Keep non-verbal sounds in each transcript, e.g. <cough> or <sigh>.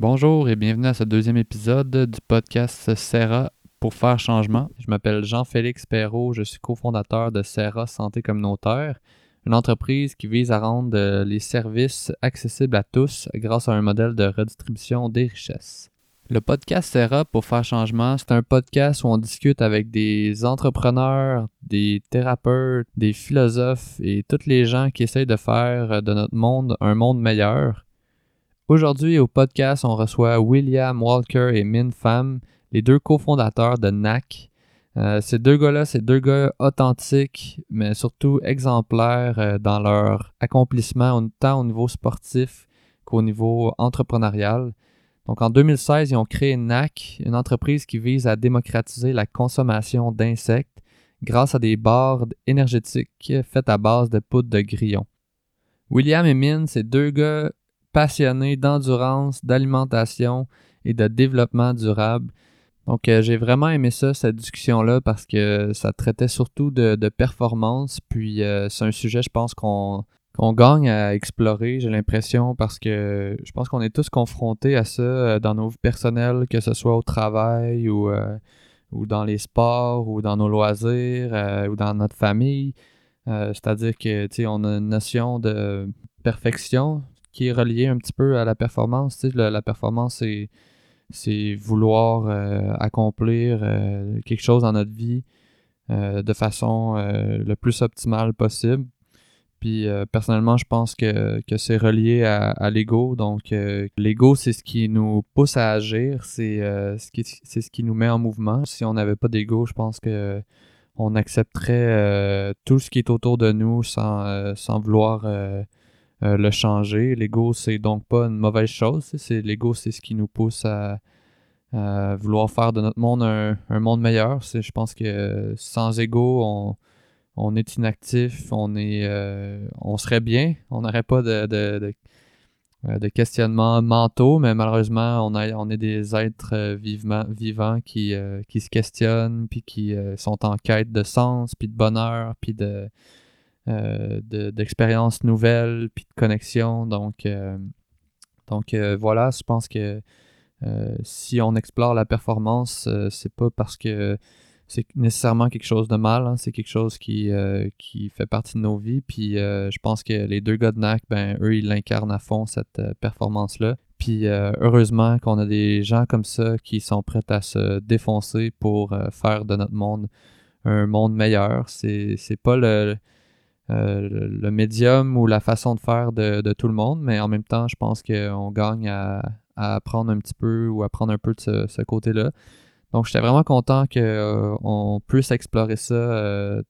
Bonjour et bienvenue à ce deuxième épisode du podcast Serra pour faire changement. Je m'appelle Jean-Félix Perrault, je suis cofondateur de Serra Santé Communautaire, une entreprise qui vise à rendre euh, les services accessibles à tous grâce à un modèle de redistribution des richesses. Le podcast Serra pour faire changement, c'est un podcast où on discute avec des entrepreneurs, des thérapeutes, des philosophes et toutes les gens qui essayent de faire de notre monde un monde meilleur. Aujourd'hui au podcast, on reçoit William Walker et Min Pham, les deux cofondateurs de NAC. Euh, ces deux gars-là, c'est deux gars authentiques, mais surtout exemplaires euh, dans leur accomplissement, tant au niveau sportif qu'au niveau entrepreneurial. Donc en 2016, ils ont créé NAC, une entreprise qui vise à démocratiser la consommation d'insectes grâce à des barres énergétiques faites à base de poudre de grillon. William et Min, c'est deux gars passionnés d'endurance, d'alimentation et de développement durable. Donc euh, j'ai vraiment aimé ça, cette discussion-là, parce que ça traitait surtout de, performance. Puis euh, c'est un sujet, je pense, qu'on on gagne à explorer, j'ai l'impression, parce que je pense qu'on est tous confrontés à ça euh, dans nos vies personnelles, que ce soit au travail ou, ou dans les sports ou dans nos loisirs ou dans notre famille. C'est-à-dire que on a une notion de perfection qui est reliée un petit peu à la performance. La, la performance, c'est vouloir accomplir quelque chose dans notre vie de façon le plus optimale possible puis euh, personnellement, je pense que, c'est relié à, l'ego. Donc euh, l'ego, c'est ce qui nous pousse à agir, c'est euh, ce, qui, c'est ce qui nous met en mouvement. Si on n'avait pas d'ego, je pense que on accepterait tout ce qui est autour de nous sans, sans vouloir le changer. L'ego, c'est donc pas une mauvaise chose. C'est, l'ego, c'est ce qui nous pousse à, vouloir faire de notre monde un, monde meilleur. Je pense que sans ego, on est inactif, euh, on serait bien, on n'aurait pas de, euh, questionnements mentaux, mais malheureusement, on, est des êtres euh, vivants qui se questionnent, puis qui sont en quête de sens, puis de bonheur, puis de, d'expériences nouvelles, puis de connexion. Donc, donc voilà, je pense que si on explore la performance, c'est pas parce que c'est nécessairement quelque chose de mal. Hein. C'est quelque chose qui, euh, qui fait partie de nos vies. Puis euh, je pense que les deux gars ben, eux, ils l'incarnent à fond, cette euh, performance-là. Puis heureusement qu'on a des gens comme ça qui sont prêts à se défoncer pour faire de notre monde un monde meilleur. C'est pas le, le médium ou la façon de faire de, de, tout le monde, mais en même temps, je pense qu'on gagne à, apprendre un petit peu ou à prendre un peu de ce, côté-là. Donc, j'étais vraiment content qu'on euh, puisse explorer ça euh,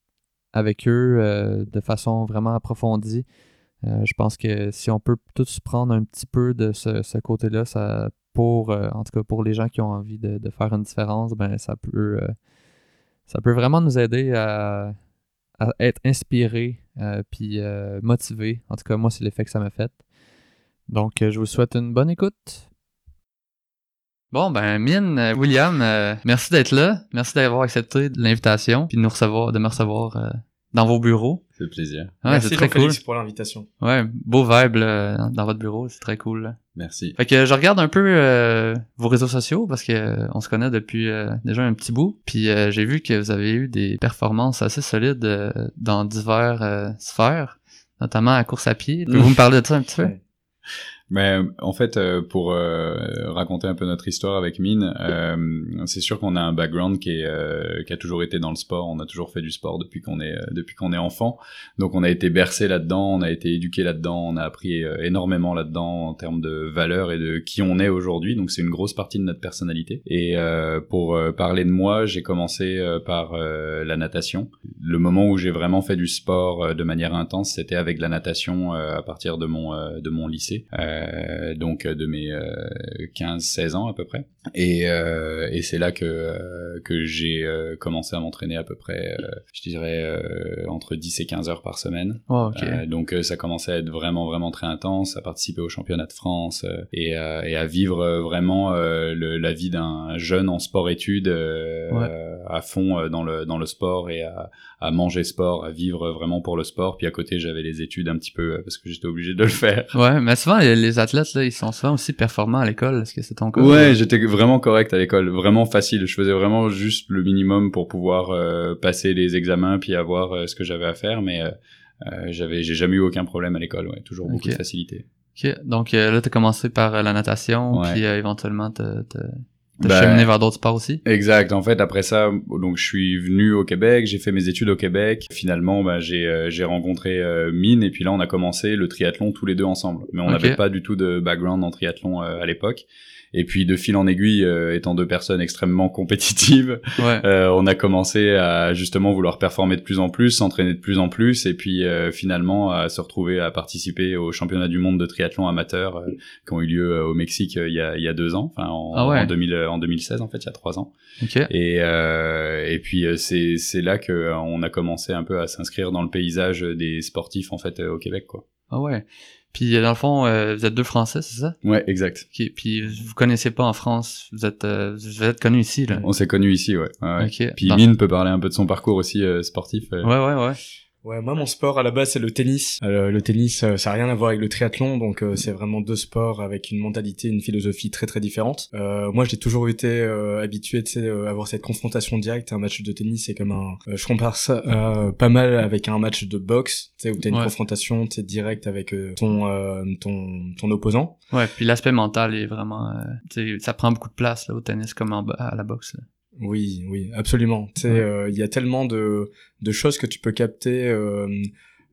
avec eux euh, de façon vraiment approfondie. je pense que si on peut tous prendre un petit peu de ce, côté-là, ça pour en tout cas pour les gens qui ont envie de, faire une différence, ben ça peut ça peut vraiment nous aider à, à être inspirés puis motivés. En tout cas, moi, c'est l'effet que ça m'a fait. Donc, je vous souhaite une bonne écoute. Bon, ben, Mine, euh, William, euh, merci d'être là. Merci d'avoir accepté l'invitation puis de nous recevoir, de me recevoir euh, dans vos bureaux. C'est plaisir. Ouais, merci c'est très cool. pour l'invitation. Ouais, beau vibe dans votre bureau, c'est très cool. Merci. Fait que je regarde un peu vos réseaux sociaux parce que on se connaît depuis déjà un petit bout. Puis j'ai vu que vous avez eu des performances assez solides dans divers sphères, notamment à course à pied. Vous me parler de ça un petit peu? Mais en fait, euh, pour euh, raconter un peu notre histoire avec Mine, euh, c'est sûr qu'on a un background qui, est, qui a toujours été dans le sport. On a toujours fait du sport depuis qu'on est depuis qu'on est enfant. Donc on a été bercé là-dedans, on a été éduqué là-dedans, on a appris énormément là-dedans en termes de valeurs et de qui on est aujourd'hui. Donc c'est une grosse partie de notre personnalité. Et pour parler de moi, j'ai commencé par la natation. Le moment où j'ai vraiment fait du sport de manière intense, c'était avec la natation à partir de mon de mon lycée. Donc de mes 15-16 euh, ans à peu près. Et, euh, et c'est là que, que j'ai commencé à m'entraîner à peu près, je dirais, entre 10 et 15 heures par semaine. Oh, donc ça commençait à être vraiment, vraiment très intense, à participer au championnat de France et, et à vivre vraiment le, la vie d'un jeune en sport-études à fond dans, le, dans le sport et à, à manger sport, à vivre vraiment pour le sport. Puis à côté, j'avais les études un petit peu parce que j'étais obligé de le faire. Ouais, mais souvent, les athlètes, là, ils sont souvent aussi performants à l'école. Est-ce que c'est ton cas? Ouais, j'étais vraiment correct à l'école. Vraiment facile. Je faisais vraiment juste le minimum pour pouvoir euh, passer les examens puis avoir euh, ce que j'avais à faire. Mais j'avais, j'ai jamais eu aucun problème à l'école. Ouais, toujours beaucoup de facilité. Ok. Donc là, t'as commencé par la natation, puis éventuellement t'as T'as ben, cheminé vers d'autres sports aussi? Exact. En fait, après ça, donc je suis venu au Québec, j'ai fait mes études au Québec. Finalement, ben, j'ai euh, j'ai rencontré euh, Mine et puis là, on a commencé le triathlon tous les deux ensemble. Mais on n'avait pas du tout de background en triathlon euh, à l'époque. Et puis de fil en aiguille, euh, étant deux personnes extrêmement compétitives, euh, on a commencé à justement vouloir performer de plus en plus, s'entraîner de plus en plus, et puis euh, finalement à se retrouver à participer aux championnats du monde de triathlon amateur qui ont eu lieu au Mexique il y, a, il y a deux ans, enfin en, ah en, 2000, en 2016 en fait, il y a trois ans. Et, et puis c'est c'est là que on a commencé un peu à s'inscrire dans le paysage des sportifs en fait au Québec quoi. Ah ouais. Puis dans le fond, euh, vous êtes deux Français, c'est ça? Ouais, exact. Puis vous connaissez pas en France, vous êtes euh, vous êtes connus ici là? On s'est connus ici, ouais. ouais. Puis Mine peut parler un peu de son parcours aussi euh, sportif. Ouais, ouais, ouais. Ouais, moi mon sport à la base c'est le tennis. Euh, le tennis, euh, ça a rien à voir avec le triathlon, donc euh, c'est vraiment deux sports avec une mentalité, une philosophie très très différente. moi j'ai toujours été habitué, à avoir cette confrontation directe. Un match de tennis c'est comme un, je compare ça pas mal avec un match de boxe, tu sais, où t'as une confrontation, tu sais, directe avec ton ton ton opposant. Ouais, puis l'aspect mental est vraiment, ça prend beaucoup de place là au tennis comme en, à la boxe. Là. Oui, oui, absolument. Euh, il y a tellement de, de choses que tu peux capter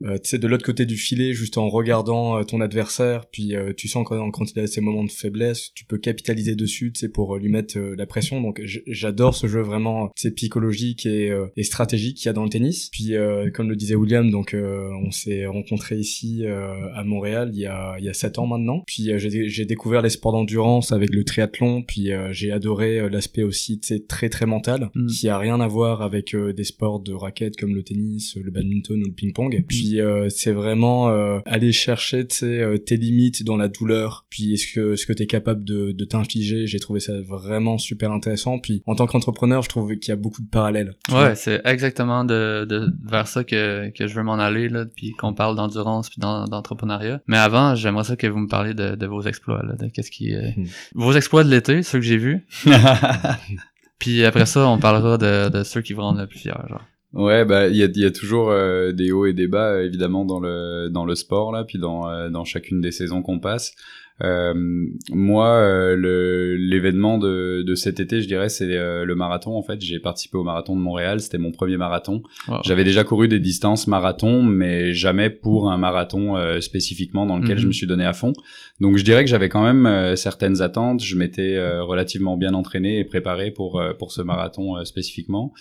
euh, euh, tu sais, de l'autre côté du filet, juste en regardant euh, ton adversaire, puis euh, tu sens quand, quand il a ses moments de faiblesse, tu peux capitaliser dessus, tu sais, pour lui mettre la pression. Donc j'adore ce jeu vraiment, tu sais, psychologique et, et stratégique qu'il y a dans le tennis. Puis comme le disait William, donc on s'est rencontrés ici à Montréal il y a il y a sept ans maintenant. Puis j'ai découvert les sports d'endurance avec le triathlon, puis j'ai adoré l'aspect aussi, tu sais, très très mental, mm. qui a rien à voir avec des sports de raquettes comme le tennis, le badminton ou le ping-pong. Puis euh, c'est vraiment euh, aller chercher euh, tes limites dans la douleur. Puis est-ce que ce que t'es capable de, de t'infliger? J'ai trouvé ça vraiment super intéressant. Puis en tant qu'entrepreneur je trouve qu'il y a beaucoup de parallèles ouais c'est exactement de, de vers ça que, que je veux m'en aller là puis qu'on parle d'endurance puis d'entrepreneuriat. Mais avant j'aimerais ça que vous me parliez de, de vos exploits là de qu'est-ce qui hmm. vos exploits de l'été ceux que j'ai vus. <laughs> Puis après ça on parlera de, de ceux qui vous rendent le plus fier genre Ouais, bah il y a, y a, toujours euh, des hauts et des bas évidemment dans le dans le sport là, puis dans euh, dans chacune des saisons qu'on passe. Euh, moi, euh, l'événement de, de cet été, je dirais, c'est le marathon. En fait, j'ai participé au marathon de Montréal. C'était mon premier marathon. J'avais déjà couru des distances marathon, mais jamais pour un marathon spécifiquement dans lequel je mhm. me suis donné à fond. Donc, je dirais que j'avais quand même certaines attentes. Je m'étais relativement bien entraîné et préparé pour pour ce marathon spécifiquement.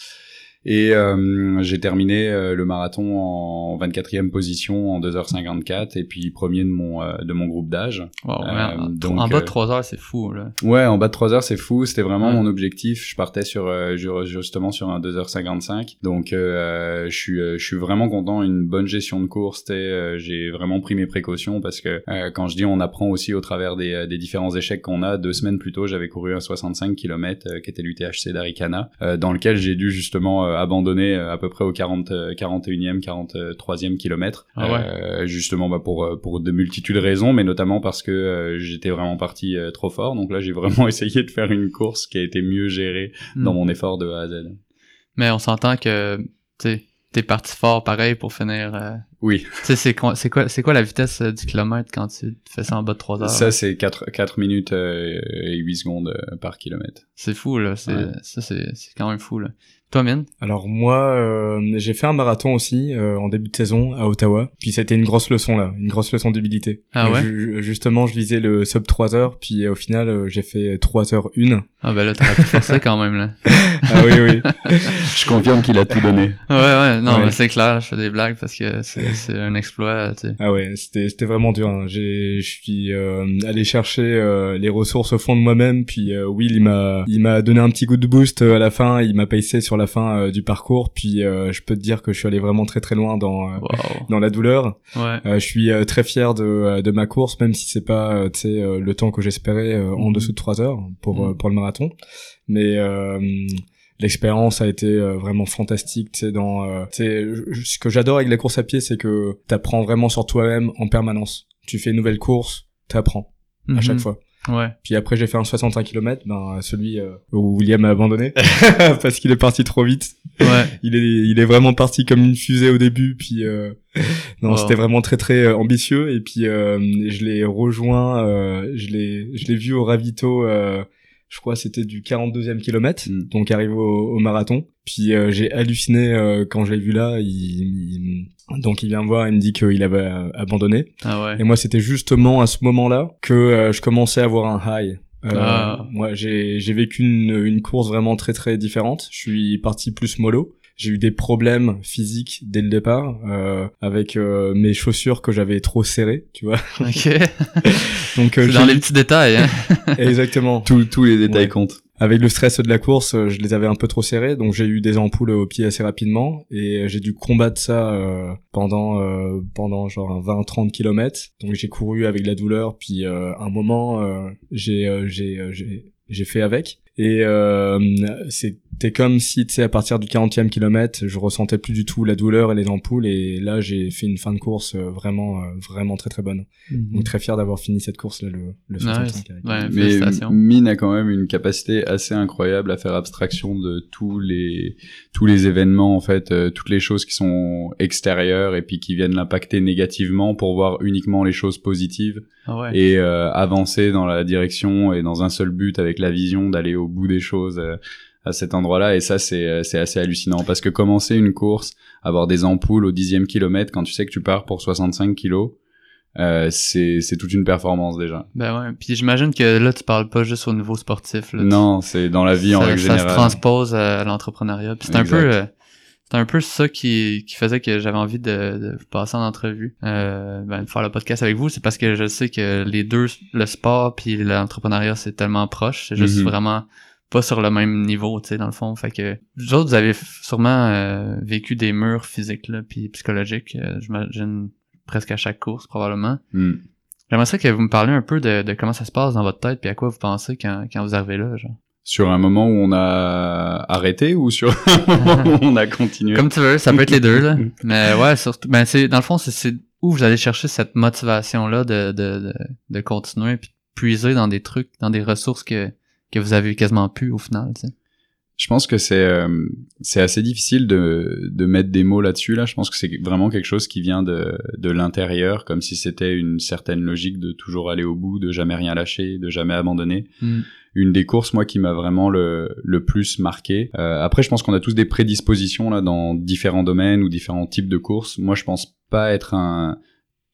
Et euh, j'ai terminé euh, le marathon en 24e position en 2h54 et puis premier de mon euh, de mon groupe d'âge. donc en bas de 3 heures, c'est fou là. Ouais, en bas de 3 heures, c'est fou, c'était vraiment mon objectif. Je partais sur justement sur un 2h55. Donc je suis je suis vraiment content, une bonne gestion de course, j'ai vraiment pris mes précautions parce que quand je dis on apprend aussi au travers des, des différents échecs qu'on a, deux semaines plus tôt, j'avais couru un 65 km qui était l'UTHC d'Aricana dans lequel j'ai dû justement euh, abandonné euh, à peu près au 40, 41e, 43e kilomètre. Ah euh, justement bah, pour, pour de multitudes de raisons, mais notamment parce que j'étais vraiment parti trop fort. Donc là, j'ai vraiment <laughs> essayé de faire une course qui a été mieux gérée dans hmm. mon effort de A à Z. Mais on s'entend que, tu t'es parti fort pareil pour finir. Oui. c'est quoi, c'est quoi, c'est quoi la vitesse du kilomètre quand tu fais ça en bas de 3 heures? Ça, c'est 4, 4 minutes et 8 secondes par kilomètre. C'est fou, là. C'est, ça, c'est quand même fou, là. Toi, Mian Alors moi, euh, j'ai fait un marathon aussi euh, en début de saison à Ottawa. Puis c'était une grosse leçon là, une grosse leçon d'humilité. Ah ouais. justement, je visais le sub 3 heures, puis au final, euh, j'ai fait 3 heures 1. Ah bah là, t'as pu forcer quand même là. <laughs> ah oui oui. <laughs> je confirme qu'il a tout donné. Ouais ouais, non mais c'est clair, je fais des blagues parce que c'est un exploit. Tu sais. Ah ouais, c'était c'était vraiment dur. Hein. J'ai je suis allé chercher les ressources au fond de moi-même, puis Will il m'a il m'a donné un petit coup de boost à la fin, il m'a payé sur la fin euh, du parcours. Puis euh, je peux te dire que je suis allé vraiment très très loin dans euh, dans la douleur. je suis très fier de, de ma course, même si c'est pas tu sais le temps que j'espérais en mhm. dessous de 3 heures pour mhm. pour le marathon. Mais l'expérience a été vraiment fantastique tu sais dans ce que j'adore avec la course à pied c'est que t'apprends vraiment sur toi-même en permanence tu fais une nouvelle course t'apprends à chaque Mhm. fois. Ouais. Puis après, j'ai fait un 65 km, ben celui euh, où William a abandonné <laughs> parce qu'il est parti trop vite. Ouais. <laughs> Il est, il est vraiment parti comme une fusée au début, puis euh, non, Wow. c'était vraiment très très euh, ambitieux. Et puis euh, je l'ai rejoint, euh, je l'ai, je l'ai vu au ravito. Je crois que c'était du 42e kilomètre, Mm. donc arrivé au, au marathon. Puis euh, j'ai halluciné euh, quand je l'ai vu là. Il, il- donc il vient me voir, il me dit qu'il avait euh, abandonné. Ah ouais. Et moi, c'était justement à ce moment-là que euh, je commençais à avoir un high. Euh, Ah. Moi, j'ai j'ai vécu une, une course vraiment très très différente. Je suis parti plus mollo. J'ai eu des problèmes physiques dès le départ euh, avec euh, mes chaussures que j'avais trop serrées, tu vois. <laughs> Ok. <laughs> Donc euh, C'est dans les petits détails, hein. <laughs> exactement. Tous tous les détails Ouais. comptent. Avec le stress de la course, euh, je les avais un peu trop serrés, donc j'ai eu des ampoules au pied assez rapidement et j'ai dû combattre ça euh, pendant euh, pendant genre 20-30 kilomètres. Donc j'ai couru avec la douleur, puis euh, un moment euh, j'ai euh, j'ai euh, j'ai j'ai fait avec et euh, c'était comme si tu sais à partir du 40e kilomètre, je ressentais plus du tout la douleur et les ampoules et là j'ai fait une fin de course euh, vraiment euh, vraiment très très bonne. Donc très fier d'avoir fini cette course là le le 65 Nice. avec- Ouais, Mais. Mine a quand même une capacité assez incroyable à faire abstraction de tous les tous les événements en fait, euh, toutes les choses qui sont extérieures et puis qui viennent l'impacter négativement pour voir uniquement les choses positives Ah ouais. et euh, avancer dans la direction et dans un seul but avec la vision d'aller au bout des choses euh, à cet endroit-là et ça c'est euh, c'est assez hallucinant parce que commencer une course avoir des ampoules au dixième kilomètre quand tu sais que tu pars pour 65 kilos euh, c'est c'est toute une performance déjà Ben ouais. Puis j'imagine que là, tu parles pas juste au niveau sportif. Là. non c'est dans la vie en règle ça se transpose à, l'entrepreneuriat. Puis c'est un peu, euh, c'est un peu ça qui, qui faisait que j'avais envie de, de vous passer en entrevue, euh, ben, de faire le podcast avec vous. C'est parce que je sais que les deux, le sport puis l'entrepreneuriat, c'est tellement proche. C'est juste Mhm. vraiment pas sur le même niveau, tu sais, dans le fond. Fait que vous autres, vous avez sûrement euh, vécu des murs physiques là, puis psychologiques. euh, J'imagine presque à chaque course probablement. Hmm. J'aimerais ça que vous me parliez un peu de, de comment ça se passe dans votre tête puis à quoi vous pensez quand, quand vous arrivez là, genre. sur un moment où on a arrêté ou sur un <laughs> moment où on a continué? Comme tu veux, ça peut être les deux, là. <laughs> Mais ouais, surtout, ben c'est, dans le fond, c'est, où vous allez chercher cette motivation-là de, de, de, de continuer puis de puiser dans des trucs, dans des ressources que, que vous avez quasiment pu au final, tu sais. Je pense que c'est euh, c'est assez difficile de de mettre des mots là-dessus là. Je pense que c'est vraiment quelque chose qui vient de de l'intérieur, comme si c'était une certaine logique de toujours aller au bout, de jamais rien lâcher, de jamais abandonner. Une des courses moi qui m'a vraiment le le plus marqué. Euh, après, je pense qu'on a tous des prédispositions là dans différents domaines ou différents types de courses. Moi, je pense pas être un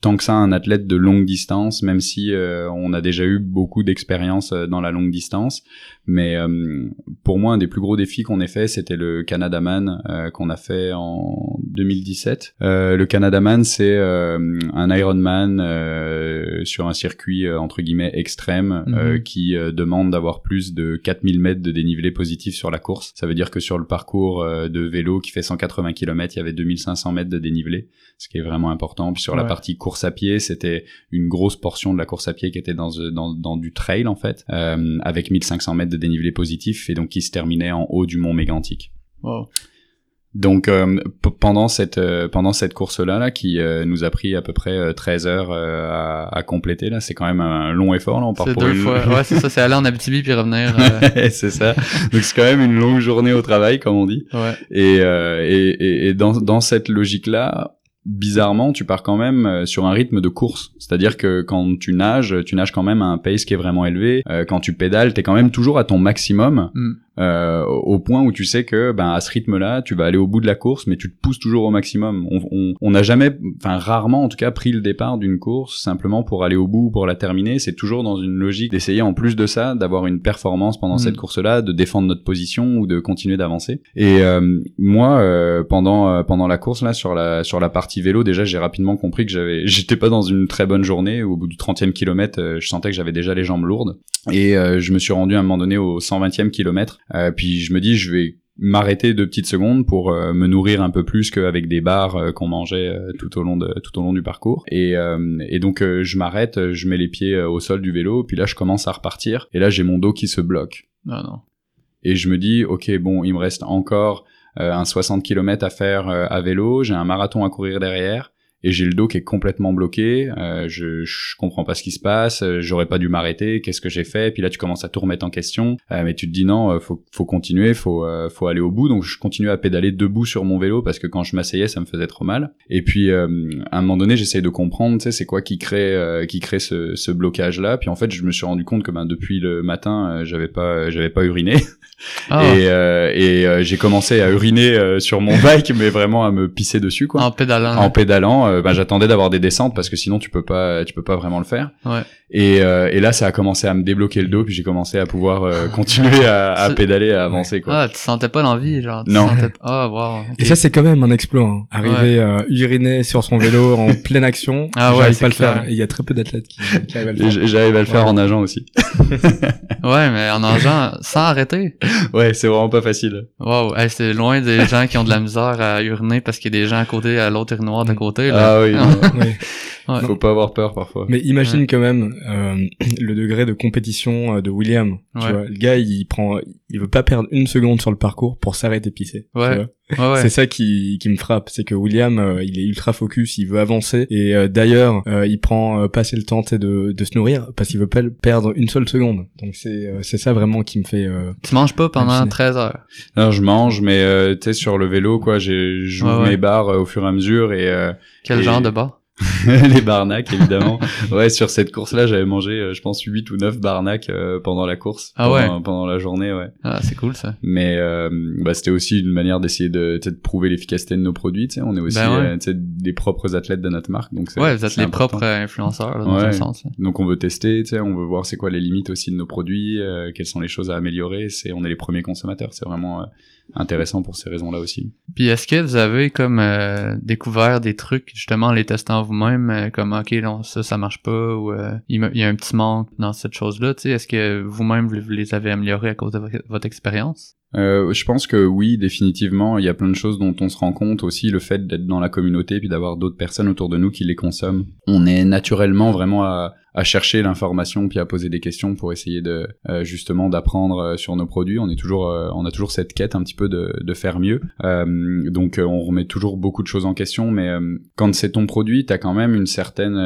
tant que ça un athlète de longue distance, même si euh, on a déjà eu beaucoup d'expérience euh, dans la longue distance. Mais euh, pour moi, un des plus gros défis qu'on ait fait, c'était le Canadaman euh, qu'on a fait en 2017. Euh, le Canadaman, c'est euh, un Ironman euh, sur un circuit euh, entre guillemets extrême euh, Mhm. qui demande d'avoir plus de 4000 mètres de dénivelé positif sur la course. Ça veut dire que sur le parcours de vélo qui fait 180 km, il y avait 2500 mètres de dénivelé, ce qui est vraiment important. Puis sur la partie course à pied, c'était une grosse portion de la course à pied qui était dans, dans, dans du trail en fait, euh, avec 1500 mètres de dénivelé positif et donc qui se terminait en haut du mont Mégantic. Wow. Donc euh, pendant cette euh, pendant cette course là là qui euh, nous a pris à peu près euh, 13 heures euh, à, à compléter là, c'est quand même un long effort là, on part pour deux une fois. <laughs> Ouais, c'est ça, c'est aller en Abitibi puis revenir. euh, <laughs> c'est ça. Donc c'est quand même une longue journée au travail comme on dit. ouais. Et, euh, et, et, et dans, dans cette logique-là, bizarrement, tu pars quand même euh, sur un rythme de course. C'est-à-dire que quand tu nages, tu nages quand même à un pace qui est vraiment élevé. Euh, quand tu pédales, t'es quand même toujours à ton maximum, Mm. Euh, au point où tu sais que, ben, à ce rythme-là, tu vas aller au bout de la course, mais tu te pousses toujours au maximum. On on- on n'a jamais, enfin rarement en tout cas, pris le départ d'une course simplement pour aller au bout, pour la terminer. C'est toujours dans une logique d'essayer en plus de ça, d'avoir une performance pendant Mm. cette course-là, de défendre notre position ou de continuer d'avancer. Et euh, moi, euh, pendant euh, pendant la course là sur la sur la partie vélo, déjà j'ai rapidement compris que j'avais <laughs> j'étais pas dans une très bonne journée. Au bout du 30e kilomètre, euh, je sentais que j'avais déjà les jambes lourdes. Et euh, je me suis rendu à un moment donné au 120e kilomètre. Euh, puis je me dis je vais m'arrêter deux petites secondes pour euh, me nourrir un peu plus qu'avec des barres euh, qu'on mangeait euh, tout au long de tout au long du parcours. Et, euh, et donc je m'arrête je mets les pieds au sol du vélo puis là je commence à repartir. Et là j'ai mon dos qui se bloque. Non, non. et je me dis ok bon il me reste encore un 60 km à faire à vélo. J'ai un marathon à courir derrière et j'ai le dos qui est complètement bloqué, euh, je, je comprends pas ce qui se passe, euh, j'aurais pas dû m'arrêter, qu'est-ce que j'ai fait Puis là tu commences à tout remettre en question, euh, mais tu te dis non, euh, faut faut continuer, faut euh, faut aller au bout. Donc je continue à pédaler debout sur mon vélo parce que quand je m'asseyais ça me faisait trop mal. Et puis euh, à un moment donné j'essaye de comprendre, tu sais c'est quoi qui crée euh, qui crée ce, ce blocage là. Puis en fait je me suis rendu compte que ben depuis le matin j'avais pas j'avais pas uriné <laughs> Ah, et euh, et euh, j'ai commencé à uriner euh, sur mon <laughs> bike mais vraiment à me pisser dessus quoi en pédalant. en pédalant, euh, ben, j'attendais d'avoir des descentes parce que sinon tu peux pas, tu peux pas vraiment le faire. Ouais. Et, euh, et là, ça a commencé à me débloquer le dos, puis j'ai commencé à pouvoir euh, <laughs> continuer à, pédaler, à avancer quoi. Ah, tu sentais pas l'envie, genre. tu Non. sentais pas- Ah, wow. <laughs> Et ça, c'est quand même un exploit. Hein. Arriver à uriner sur son vélo en <laughs> pleine action, Ah ouais, j'arrive c'est pas à le faire. Il y a très peu d'athlètes qui, qui arrivent à le faire. J'arrive à le faire Ouais. en nageant aussi. Ouais, mais en nageant, sans arrêter. Ouais, c'est vraiment pas facile. Wow, hey, c'est loin des gens qui ont de la misère à uriner parce qu'il y a des gens à côté, à l'autre urinoir de côté, là. Ah oui, <laughs> non, Ouais. Ouais. faut pas avoir peur parfois. Mais imagine quand même euh, <clears throat> le degré de compétition euh, de William. Tu Ouais. vois, le gars, il prend, il veut pas perdre une seconde sur le parcours pour s'arrêter pisser. Ouais. vois. Ouais, ouais. C'est ça qui, qui me frappe, c'est que William, euh, il est ultra focus, il veut avancer et euh, d'ailleurs, euh, il prend euh, pas assez le temps tu sais, de, de se nourrir parce qu'il veut pas perdre une seule seconde. Donc c'est euh, c'est ça vraiment qui me fait. euh, Tu manges pas pendant Halluciné. 13 heures. Non, je mange, mais euh, tu sais sur le vélo quoi, j'ai j'ouvre Ouais, ouais. mes barres euh, au fur et à mesure et euh, Quel Et- genre de bar? <laughs> les barnacs évidemment. ouais, sur cette course-là, j'avais mangé, euh, je pense, 8 ou 9 barnacs euh, pendant la course, Ah pendant, pendant la journée, ouais. Ah, c'est cool, ça. Mais euh, bah, c'était aussi une manière d'essayer de, de prouver l'efficacité de nos produits. Tu sais, on est aussi Ben ouais. euh, des propres athlètes de notre marque, donc c'est Ouais, vous êtes les important. propres influenceurs, là, dans Ouais. un sens. Donc on veut tester, tu sais, on veut voir c'est quoi les limites aussi de nos produits, euh, quelles sont les choses à améliorer. C'est on est les premiers consommateurs, c'est vraiment euh, intéressant pour ces raisons-là aussi. Puis est-ce que vous avez comme euh, découvert des trucs justement en les testant vous-même euh, comme ok non ça ça marche pas ou euh, il, y a un petit manque dans cette chose-là tu sais est-ce que vous-même vous, les avez améliorés à cause de vo- votre expérience? Euh, je pense que oui, définitivement, il y a plein de choses dont on se rend compte aussi, le fait d'être dans la communauté puis d'avoir d'autres personnes autour de nous qui les consomment. On est naturellement vraiment à, à chercher l'information puis à poser des questions pour essayer de euh, justement d'apprendre euh, sur nos produits. On est toujours, euh, on a toujours cette quête un petit peu de, de faire mieux. Euh, donc euh, on remet toujours beaucoup de choses en question, mais euh, quand c'est ton produit, t'as quand même une certaine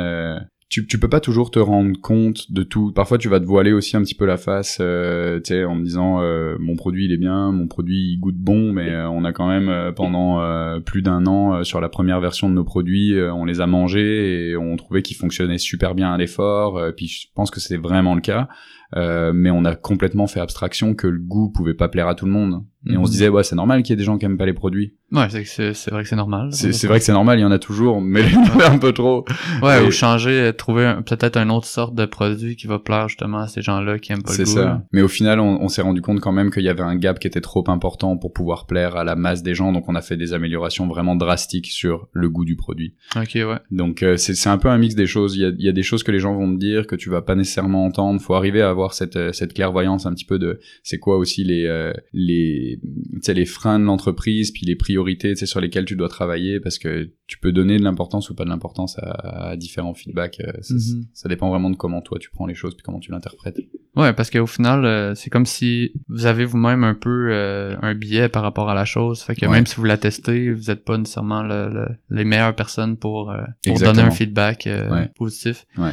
tu, tu peux pas toujours te rendre compte de tout. Parfois, tu vas te voiler aussi un petit peu la face, euh, tu sais, en me disant euh, mon produit il est bien, mon produit il goûte bon, mais euh, on a quand même euh, pendant euh, plus d'un an euh, sur la première version de nos produits, euh, on les a mangés et on trouvait qu'ils fonctionnaient super bien à l'effort. euh, puis je pense que c'est vraiment le cas. Euh, mais on a complètement fait abstraction que le goût pouvait pas plaire à tout le monde. Et on Mhm. se disait, ouais, c'est normal qu'il y ait des gens qui aiment pas les produits. ouais c'est c'est c'est vrai que c'est normal C'est c'est vrai que c'est normal, il y en a toujours, mais il y en a un peu trop. ouais Et- ou changer trouver peut-être une autre sorte de produit qui va plaire justement à ces gens-là qui aiment pas le C'est goût ça. là. Mais au final, on, on s'est rendu compte quand même qu'il y avait un gap qui était trop important pour pouvoir plaire à la masse des gens. Donc, on a fait des améliorations vraiment drastiques sur le goût du produit. ok ouais Donc, euh, c'est c'est un peu un mix des choses. Il y, a, il y a des choses que les gens vont te dire que tu vas pas nécessairement entendre. Faut arriver à avoir cette, euh, cette clairvoyance un petit peu de c'est quoi aussi les euh, les sais, les freins de l'entreprise puis les priorités sur lesquelles tu dois travailler parce que tu peux donner de l'importance ou pas de l'importance à, à différents feedbacks. euh, ça, Mhm. ça dépend vraiment de comment toi tu prends les choses puis comment tu l'interprètes. Ouais, parce qu'au final, euh, c'est comme si vous avez vous-même un peu euh, un biais par rapport à la chose. Fait que Ouais. même si vous la testez, vous n'êtes pas nécessairement le- le- les meilleures personnes pour, pour donner un feedback Ouais. positif. Ouais.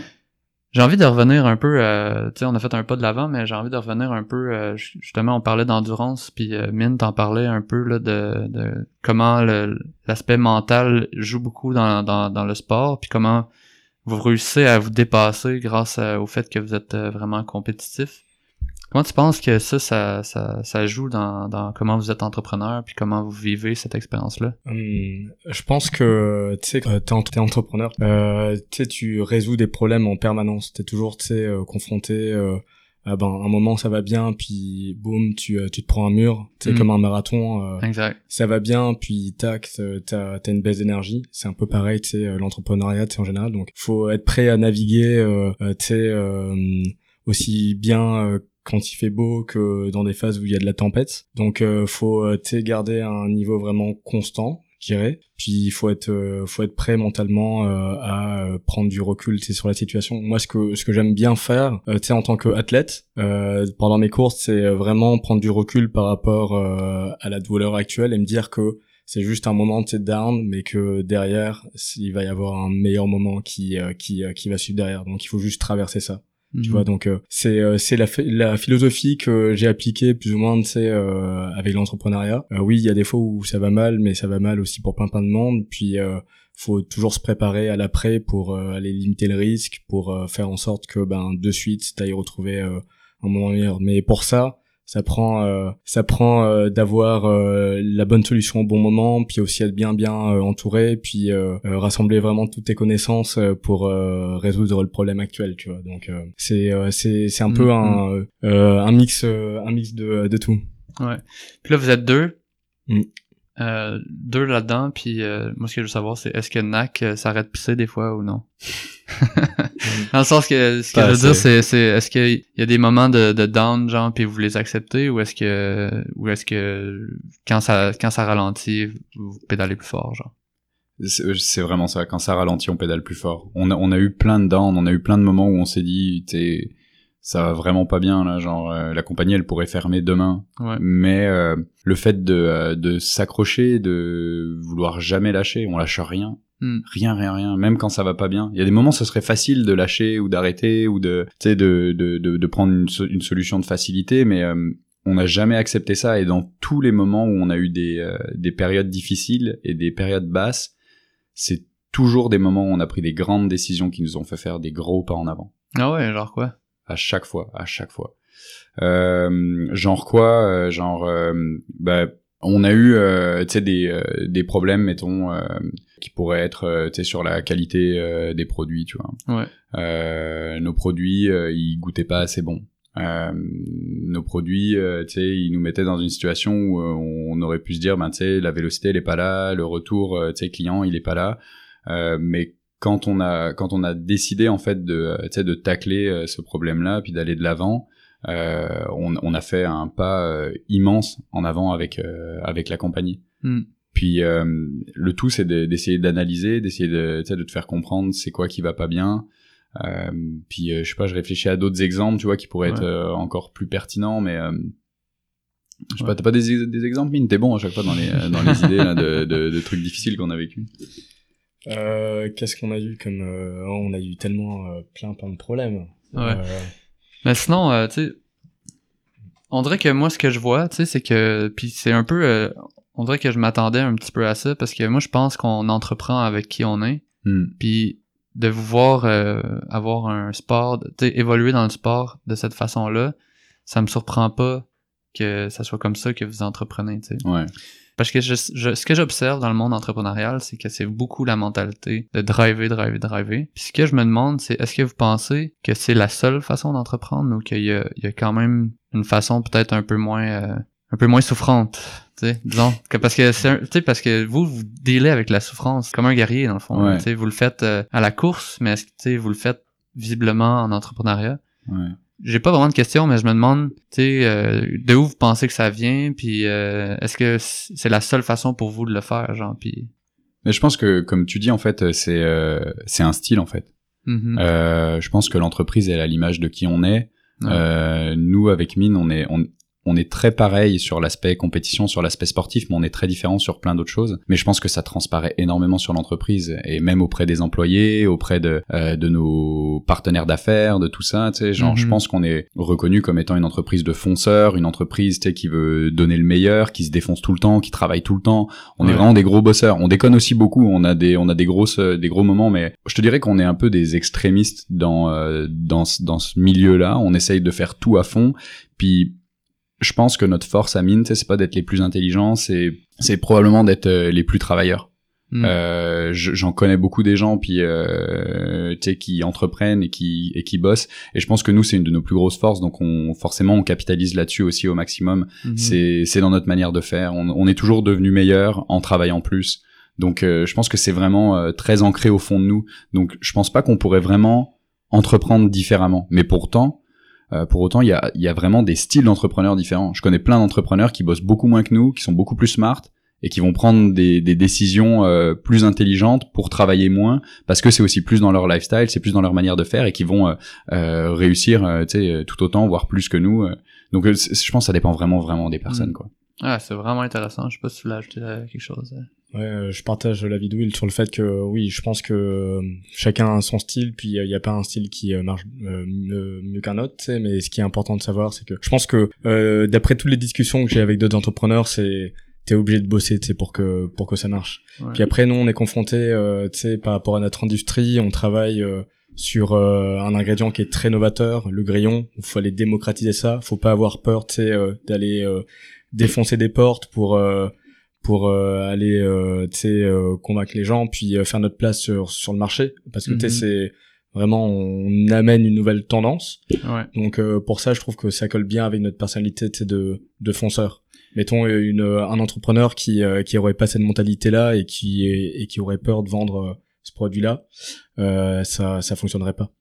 J'ai envie de revenir un peu, euh, tu sais, on a fait un pas de l'avant, mais j'ai envie de revenir un peu, euh, ju- justement, on parlait d'endurance, puis euh, Mine t'en parlait un peu là, de, de comment l'aspect mental joue beaucoup dans, dans, dans le sport, puis comment vous réussissez à vous dépasser grâce à- au fait que vous êtes euh, vraiment compétitif. Comment tu penses que ça, ça, ça, ça joue dans, dans comment vous êtes entrepreneur, puis comment vous vivez cette expérience-là? Hum, je pense que tu sais, euh, t'es en- t'es entrepreneur, euh, tu résous des problèmes en permanence. T'es toujours, tu sais, euh, confronté. Euh, à ben, un moment ça va bien, puis boum, tu, euh, tu te prends un mur. C'est Mm. comme un marathon. euh, Exact. ça va bien, puis tac, t'as as une baisse d'énergie. C'est un peu pareil, tu sais, l'entrepreneuriat, en général. Donc, faut être prêt à naviguer, euh, tu sais, euh, aussi bien quand il fait beau que dans des phases où il y a de la tempête. Donc, euh, faut, euh, garder un niveau vraiment constant, je dirais. Puis, il faut être, euh, faut être prêt mentalement euh, à euh, prendre du recul, sais, sur la situation. Moi, ce que, ce que j'aime bien faire, euh, tu sais, en tant qu'athlète, pendant mes courses, c'est vraiment prendre du recul par rapport à la douleur actuelle et me dire que c'est juste un moment de down, mais que derrière, il va y avoir un meilleur moment qui qui qui va suivre derrière. Donc il faut juste traverser ça. Tu Mhm. vois, donc c'est c'est la la philosophie que j'ai appliquée plus ou moins, tu sais, avec l'entrepreneuriat. oui, il y a des fois où ça va mal, mais ça va mal aussi pour plein plein de monde. Puis faut toujours se préparer à l'après pour aller limiter le risque, pour faire en sorte que ben de suite t'ailles retrouver un moment meilleur. Mais pour ça, ça prend euh, ça prend euh, d'avoir euh, la bonne solution au bon moment puis aussi être bien bien entouré puis rassembler vraiment toutes tes connaissances pour résoudre le problème actuel tu vois donc c'est c'est c'est un peu Mm-hmm. un un mix un mix de de tout ouais puis là vous êtes deux Mm. Euh, deux là-dedans, puis euh, moi ce que je veux savoir c'est est-ce que Nac euh, s'arrête de pisser des fois ou non? <laughs> Dans le sens que ce que Pas je veux dire c'est c'est est-ce qu'il y a des moments de, de down genre puis vous les acceptez ou est-ce que ou est-ce que quand ça quand ça ralentit vous pédalez plus fort genre? C'est vraiment ça. Quand ça ralentit, on pédale plus fort. On a, on a eu plein de downs, on a eu plein de moments où on s'est dit, t'es, ça va vraiment pas bien là. Genre, euh, la compagnie, elle pourrait fermer demain. Ouais. Mais euh, le fait de, euh, de s'accrocher, de vouloir jamais lâcher, on lâche rien. Hmm. Rien, rien, rien. Même quand ça va pas bien. Il y a des moments, ce serait facile de lâcher ou d'arrêter ou de, tu sais, de, de, de, de prendre une, so- une solution de facilité, mais euh, on n'a jamais accepté ça. Et dans tous les moments où on a eu des, euh, des périodes difficiles et des périodes basses, c'est toujours des moments où on a pris des grandes décisions qui nous ont fait faire des gros pas en avant Ah ouais, genre quoi? À chaque fois, à chaque fois. Euh, genre quoi euh, Genre, euh, bah, on a eu, tu sais, des, des problèmes, mettons, qui pourraient être, tu sais, sur la qualité des produits, tu vois. Ouais. Nos produits, ils goûtaient pas assez bon. Euh, nos produits, euh, tu sais, ils nous mettaient dans une situation où euh, on aurait pu se dire, ben, tu sais, la vélocité, elle est pas là, le retour, tu sais, client, il est pas là. Mais quand on a quand on a décidé en fait de euh, tu sais de tacler euh, ce problème-là puis d'aller de l'avant euh, on, on a fait un pas euh, immense en avant avec euh, avec la compagnie Hmm. puis euh, le tout c'est de- d'essayer d'analyser d'essayer de tu sais de te faire comprendre c'est quoi qui va pas bien euh, puis euh, je sais pas je réfléchis à d'autres exemples tu vois qui pourraient être Ouais. encore plus pertinents mais euh, je sais Ouais. pas t'as pas des, des exemples mine? T'es bon à chaque fois dans les dans les <laughs> idées là, de, de, de trucs difficiles qu'on a vécu euh, qu'est-ce qu'on a eu comme euh, oh, on a eu tellement euh, plein plein de problèmes Ouais. Euh, Mais sinon, euh, tu sais, on dirait que moi, ce que je vois, tu sais, c'est que, puis c'est un peu, euh, on dirait que je m'attendais un petit peu à ça, parce que moi, je pense qu'on entreprend avec qui on est, Hmm. puis de vous voir euh, avoir un sport, tu sais, évoluer dans le sport de cette façon-là, ça me surprend pas que ça soit comme ça que vous entreprenez, tu sais. ouais Parce que je, je- ce que j'observe dans le monde entrepreneurial, c'est que c'est beaucoup la mentalité de driver, driver, driver. Puis ce que je me demande, c'est est-ce que vous pensez que c'est la seule façon d'entreprendre ou qu'il y a, il y a quand même une façon peut-être un peu moins euh, un peu moins souffrante, tu sais, disons? Que parce que c'est un- tu sais parce que vous vous dealez avec la souffrance comme un guerrier dans le fond, Ouais. tu sais, vous le faites euh, à la course, mais est-ce que tu sais vous le faites visiblement en entrepreneuriat? Ouais j'ai pas vraiment de questions, mais je me demande, tu sais, euh, de où vous pensez que ça vient, puis euh, est-ce que c'est la seule façon pour vous de le faire, genre, puis... Mais je pense que, comme tu dis, en fait, c'est euh, c'est un style, en fait. Euh, je pense que l'entreprise elle a l'image de qui on est. Ouais. Euh, nous, avec Mine, on est on, on est très pareil sur l'aspect compétition, sur l'aspect sportif, mais on est très différent sur plein d'autres choses. Mais je pense que ça transparaît énormément sur l'entreprise et même auprès des employés, auprès de euh, de nos partenaires d'affaires, de tout ça. Tu sais, genre, Mhm. je pense qu'on est reconnu comme étant une entreprise de fonceurs, une entreprise tu sais, qui veut donner le meilleur, qui se défonce tout le temps, qui travaille tout le temps. On est vraiment des gros bosseurs. On déconne aussi beaucoup. On a des on a des grosses euh, des gros moments, mais je te dirais qu'on est un peu des extrémistes dans euh, dans ce- dans ce milieu-là. On essaye de faire tout à fond. Puis je pense que notre force à mine, c'est pas d'être les plus intelligents, c'est c'est probablement d'être euh, les plus travailleurs. Mm. Euh, je- J'en connais beaucoup des gens puis euh, tu sais qui entreprennent et qui et qui bossent et je pense que nous c'est une de nos plus grosses forces donc on forcément on capitalise là-dessus aussi au maximum Mhm. c'est c'est dans notre manière de faire on, on est toujours devenu meilleur en travaillant plus donc euh, je pense que c'est vraiment euh, très ancré au fond de nous donc je pense pas qu'on pourrait vraiment entreprendre différemment mais pourtant euh, pour autant il y a y a vraiment des styles d'entrepreneurs différents je connais plein d'entrepreneurs qui bossent beaucoup moins que nous qui sont beaucoup plus smart et qui vont prendre des, des décisions euh, plus intelligentes pour travailler moins parce que c'est aussi plus dans leur lifestyle, c'est plus dans leur manière de faire et qui vont euh, euh, réussir, euh, tout autant, voire plus que nous. Donc, je pense que ça dépend vraiment, vraiment des personnes, Mm. quoi. Ah, c'est vraiment intéressant. Je sais pas si tu voulais ajouter quelque chose. Ouais, euh, je partage l'avis de Will sur le fait que oui, je pense que euh, chacun a son style, puis il n'y a pas un style qui marche mieux, mieux qu'un autre, mais ce qui est important de savoir, c'est que je pense que d'après toutes les discussions que j'ai avec d'autres entrepreneurs, c'est t'es obligé de bosser, tu sais, pour que pour que ça marche. Puis après, nous, on est confronté, tu sais, par rapport à notre industrie, on travaille sur un ingrédient qui est très novateur, le grillon. Il faut aller démocratiser ça. Faut pas avoir peur, tu sais, d'aller défoncer des portes pour euh, pour euh, aller euh, tu sais convaincre les gens puis faire notre place sur sur le marché parce que tu sais mhm. c'est vraiment on amène une nouvelle tendance ouais. donc pour ça je trouve que ça colle bien avec notre personnalité de de fonceur mettons une un entrepreneur qui qui aurait pas cette mentalité là et qui et qui aurait peur de vendre ce produit là ça ça fonctionnerait pas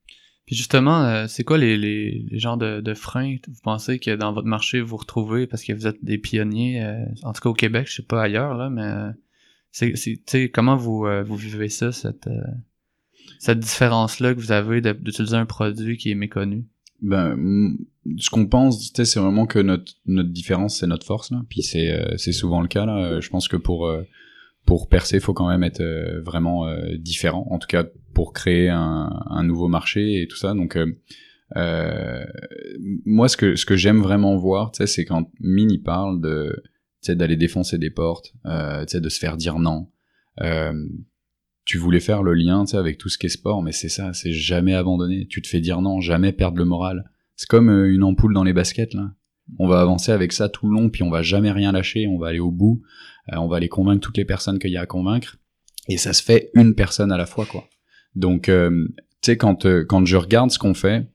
puis justement, euh, c'est quoi les, les, genres de, de freins vous pensez que dans votre marché vous retrouvez? Parce que vous êtes des pionniers, euh, en tout cas au Québec, je sais pas ailleurs là, mais euh, c'est comment vous vous vivez ça cette cette différence là que vous avez d'utiliser un produit qui est méconnu? Ben ce qu'on pense, c'est vraiment que notre notre différence c'est notre force là, puis c'est souvent le cas là. Je pense que pour pour percer, il faut quand même être vraiment différent. En tout cas, pour créer un, nouveau marché et tout ça. Donc, euh, euh moi, ce que, ce que j'aime vraiment voir, c'est quand Mini parle de d'aller défoncer des portes, euh, de se faire dire non. Euh, tu voulais faire le lien avec tout ce qui est sport, mais c'est ça, c'est jamais abandonner. Tu te fais dire non, jamais perdre le moral. C'est comme une ampoule dans les baskets, là. On va avancer avec ça tout le long, puis on va jamais rien lâcher, on va aller au bout, on va aller convaincre toutes les personnes qu'il y a à convaincre, et ça se fait une personne à la fois, quoi. Donc, euh, tu sais, quand, euh, quand je regarde ce qu'on fait,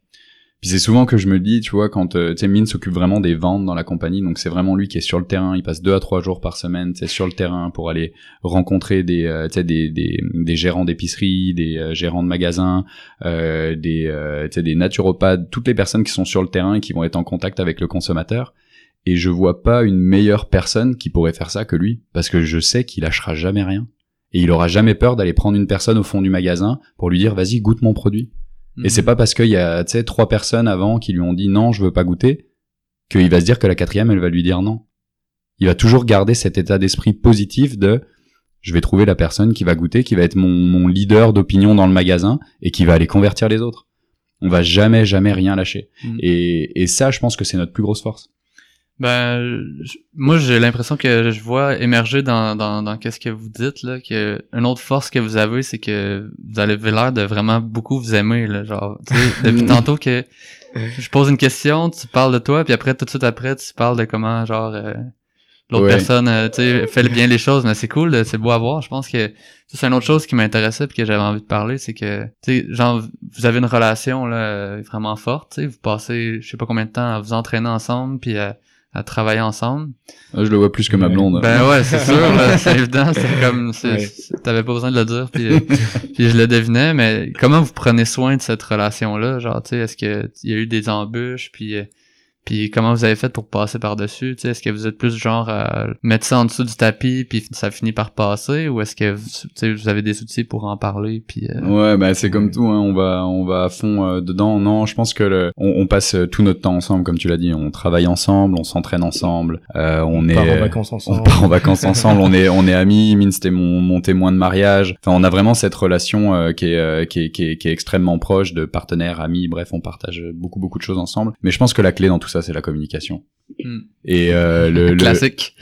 puis c'est souvent que je me dis, tu vois, quand euh, tu sais, s'occupe vraiment des ventes dans la compagnie, donc c'est vraiment lui qui est sur le terrain. Il passe deux à trois jours par semaine, tu sais, sur le terrain pour aller rencontrer des, tu sais, des, des, des, gérants d'épicerie, des gérants de magasins, euh, des, tu sais, des naturopathes, toutes les personnes qui sont sur le terrain et qui vont être en contact avec le consommateur. Et je vois pas une meilleure personne qui pourrait faire ça que lui, parce que je sais qu'il lâchera jamais rien et il aura jamais peur d'aller prendre une personne au fond du magasin pour lui dire vas-y goûte mon produit. Et c'est mhm. pas parce qu'il y a trois personnes avant qui lui ont dit non je veux pas goûter qu'il va se dire que la quatrième elle va lui dire non. Il va toujours garder cet état d'esprit positif de je vais trouver la personne qui va goûter, qui va être mon, mon leader d'opinion dans le magasin et qui va aller convertir les autres. On va jamais jamais rien lâcher. Mhm. Et, et ça je pense que c'est notre plus grosse force. Ben, moi, j'ai l'impression que je vois émerger dans, dans, dans qu'est-ce que vous dites, là, que une autre force que vous avez, c'est que vous avez l'air de vraiment beaucoup vous aimer, là, genre, tu sais, <laughs> depuis tantôt que je pose une question, tu parles de toi, puis après, tout de suite après, tu parles de comment, genre, euh, l'autre personne, euh, tu sais, fait bien les choses, mais c'est cool, c'est beau à voir. Je pense que c'est une autre chose qui m'intéressait puis que j'avais envie de parler, c'est que, tu sais, genre, vous avez une relation, là, vraiment forte, tu sais, vous passez, je sais pas combien de temps à vous entraîner ensemble, puis à à travailler ensemble. Ah, je le vois plus que ma blonde. Ben ouais, c'est sûr, <laughs> c'est évident, c'est comme, t'avais pas besoin de le dire, puis, <laughs> puis je le devinais, mais comment vous prenez soin de cette relation-là, genre, tu sais, est-ce que il y a eu des embûches, puis euh, puis comment vous avez fait pour passer par-dessus? Est-ce que vous êtes plus genre à mettre ça en dessous du tapis puis ça finit par passer ou est-ce que vous, vous avez des outils pour en parler? Puis, euh, Ouais, bah c'est comme tout, hein, on va on va à fond euh, dedans. Non, je pense que le, on, passe euh, tout notre temps ensemble, comme tu l'as dit. On travaille ensemble, on s'entraîne ensemble, on, est... Part en vacances ensemble. On part en vacances <laughs> ensemble, on est on est amis. Mine c'était mon, mon témoin de mariage. Enfin, on a vraiment cette relation qui, est, qui, est, qui, est, qui est extrêmement proche de partenaires, amis. Bref, on partage beaucoup beaucoup de choses ensemble. Mais je pense que la clé dans tout ça ça, c'est la communication. Hmm. Et euh, le, classique.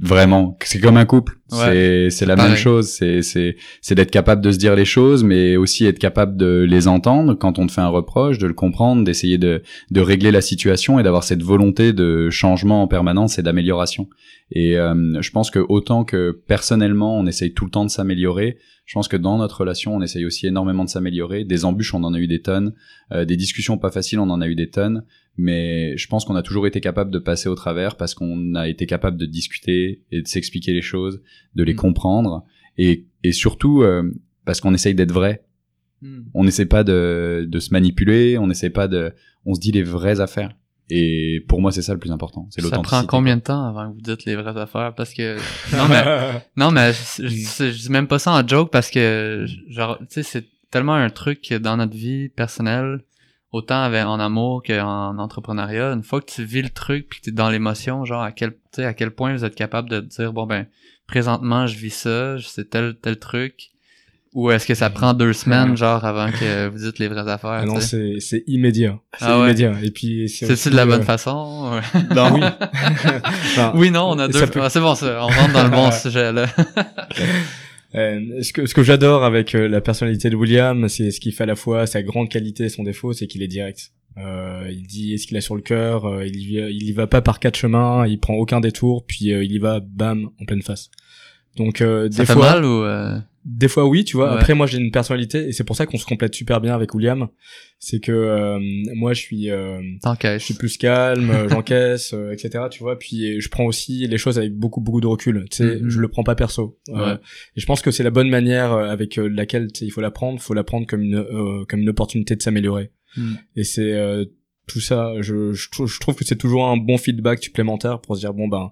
Vraiment, c'est comme un couple. C'est c'est la même chose. C'est c'est c'est d'être capable de se dire les choses, mais aussi être capable de les entendre quand on te fait un reproche, de le comprendre, d'essayer de de régler la situation et d'avoir cette volonté de changement en permanence et d'amélioration. Et euh, je pense que autant que personnellement, on essaye tout le temps de s'améliorer, je pense que dans notre relation, on essaye aussi énormément de s'améliorer. Des embûches, on en a eu des tonnes. Euh, des discussions pas faciles, on en a eu des tonnes mais je pense qu'on a toujours été capable de passer au travers parce qu'on a été capable de discuter et de s'expliquer les choses, de les mm. comprendre et, et surtout euh, parce qu'on essaye d'être vrai. Mm. On n'essaie pas de, de se manipuler, on n'essaie pas de, on se dit les vraies affaires. Et pour moi, c'est ça le plus important. C'est Ça prend combien de temps avant que vous dites les vraies affaires? Parce que, non, mais, <laughs> non, mais, je, je, dis même pas ça en joke parce que, genre, tu sais, c'est tellement un truc dans notre vie personnelle autant avec, en amour qu'en entrepreneuriat, une fois que tu vis le truc puis que tu es dans l'émotion, genre à quel, à quel point vous êtes capable de dire, bon ben, présentement je vis ça, c'est tel, tel truc, ou est-ce que ça prend deux semaines, genre, avant que vous dites les vraies affaires? Ah non, c'est, c'est immédiat. C'est Ah ouais. immédiat. Et puis, C'est-tu de la bonne façon façon? <laughs> Non, oui. <laughs> Enfin, oui, non, on a deux. peut- Ah, c'est bon, ça, on rentre dans le bon <laughs> sujet, là. Euh, ce que ce que j'adore avec euh, la personnalité de William, c'est ce qui fait à la fois sa grande qualité et son défaut, c'est qu'il est direct. Euh, il dit ce qu'il a sur le cœur, euh, il y va, il y va pas par quatre chemins, il prend aucun détour, puis euh, il y va bam en pleine face. Donc euh, Ça des fait fois, mal ou... euh, des fois oui, tu vois. Ouais. Après moi j'ai une personnalité et c'est pour ça qu'on se complète super bien avec William. C'est que euh, moi je suis euh, je suis plus calme, euh, j'encaisse, euh, etc. Tu vois. Puis je prends aussi les choses avec beaucoup beaucoup de recul. Tu sais, Mhm. je le prends pas perso. Ouais. et je pense que c'est la bonne manière avec laquelle tu sais, il faut la prendre. Il faut la prendre comme une euh, comme une opportunité de s'améliorer. Mm. Et c'est euh, tout ça. Je, je trouve que c'est toujours un bon feedback supplémentaire pour se dire bon ben.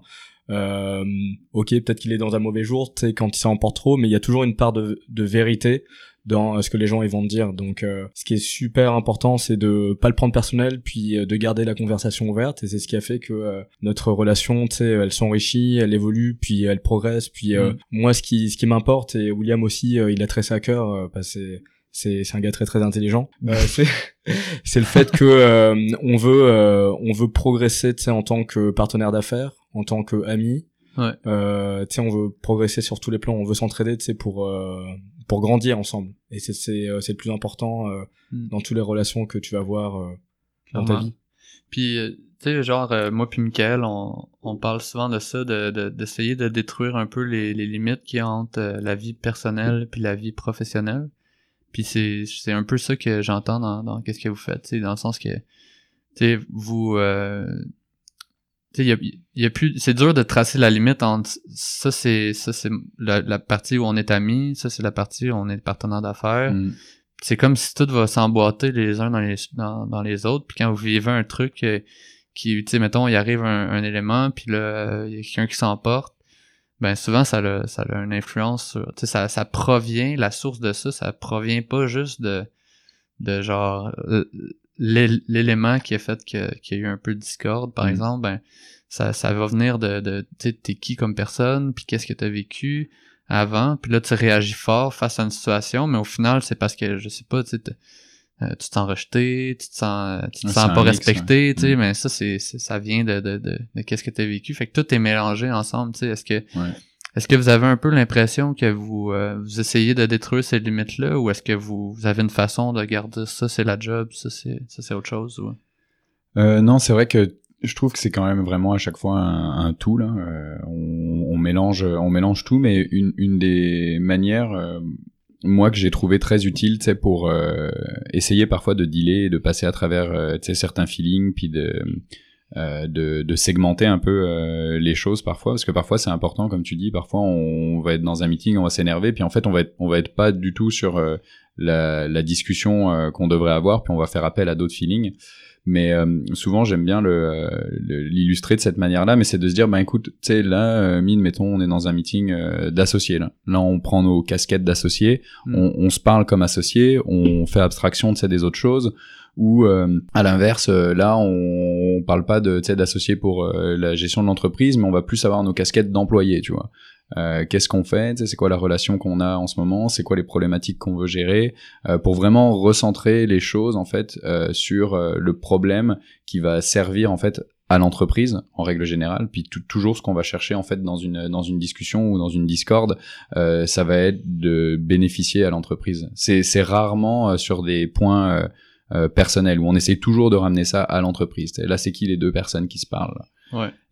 Euh, ok, peut-être qu'il est dans un mauvais jour, tu sais, quand il s'en emporte trop, mais il y a toujours une part de, de vérité dans euh, ce que les gens ils vont te dire. Donc, euh, ce qui est super important, c'est de pas le prendre personnel, puis euh, de garder la conversation ouverte. Et c'est ce qui a fait que euh, notre relation, tu sais, elle s'enrichit, elle évolue, puis elle progresse. Puis euh, Mm. moi, ce qui ce qui m'importe, et William aussi, il a très ça à cœur, que c'est c'est c'est un gars très très intelligent. Euh, c'est <laughs> c'est le fait que euh, on veut euh, on veut progresser, tu sais, en tant que partenaire d'affaires, en tant que ami. Ouais. Euh, tu sais, on veut progresser sur tous les plans, on veut s'entraider, tu sais, pour euh, pour grandir ensemble. Et c'est c'est euh, c'est le plus important euh, Mm. dans toutes les relations que tu vas avoir euh, dans ta vie. Puis, tu sais, genre, euh, moi puis Michael, on, on parle souvent de ça, de de- d'essayer de, détruire un peu les, les limites qu'il y a entre euh, la vie personnelle puis la vie professionnelle. Puis c'est c'est un peu ça que j'entends dans, dans qu'est-ce que vous faites, tu sais, dans le sens que, tu sais, vous... euh, tu sais, il y a, y a plus... C'est dur de tracer la limite entre... Ça, c'est ça c'est la, la partie où on est amis, ça, c'est la partie où on est partenaire d'affaires Mm. c'est comme si tout va s'emboîter les uns dans les dans, dans les autres puis quand vous vivez un truc euh, qui tu sais mettons il arrive un, un élément puis là il y a quelqu'un qui s'emporte ben souvent ça a, ça a une influence sur tu sais ça ça provient la source de ça ça provient pas juste de de genre euh, l'é- l'élément qui a fait que qu'il y a eu un peu de discorde par Mm. exemple ben ça ça va venir de de t'es qui comme personne puis qu'est-ce que t'as vécu avant, puis là tu réagis fort face à une situation, mais au final c'est parce que je sais pas, tu sais, t'es- euh, tu te sens rejeté, tu te sens, tu te sens pas respecté, tu sais, Mm. mais ça c'est, ça vient de de, de, de qu'est-ce que t'as vécu, fait que tout est mélangé ensemble, tu sais, est-ce que Ouais. est-ce que vous avez un peu l'impression que vous euh, vous essayez de détruire ces limites là, ou est-ce que vous, vous avez une façon de garder ça c'est la job, ça c'est ça c'est autre chose, Euh, non, c'est vrai que je trouve que c'est quand même vraiment à chaque fois un, un tout là. Euh, on, on mélange, on mélange tout, mais une, une des manières, euh, moi que j'ai trouvé très utile, tu sais, pour euh, essayer parfois de dealer, de passer à travers, euh, tu sais, certains feelings, puis de euh, de, de segmenter un peu euh, les choses parfois. Parce que parfois c'est important comme tu dis parfois on va être dans un meeting on va s'énerver puis en fait on va être on va être pas du tout sur euh, la, la discussion euh, qu'on devrait avoir puis on va faire appel à d'autres feelings mais euh, souvent j'aime bien le euh, le- l'illustrer de cette manière-là mais c'est de se dire bah écoute tu sais là euh, mine mettons on est dans un meeting euh, d'associés là là on prend nos casquettes d'associés Mm. on, on se parle comme associés on fait abstraction de ça des autres choses ou euh, à l'inverse euh, là on, on parle pas de tu sais d'associés pour euh, la gestion de l'entreprise mais on va plus avoir nos casquettes d'employés tu vois Euh, qu'est-ce qu'on fait, c'est quoi la relation qu'on a en ce moment, c'est quoi les problématiques qu'on veut gérer, euh, pour vraiment recentrer les choses en fait euh, sur euh, le problème qui va servir en fait à l'entreprise en règle générale, puis tou- toujours ce qu'on va chercher en fait dans une dans une discussion ou dans une discorde, euh, ça va être de bénéficier à l'entreprise. C'est rarement sur des points personnels où on essaie toujours de ramener ça à l'entreprise. Là, c'est qui les deux personnes qui se parlent?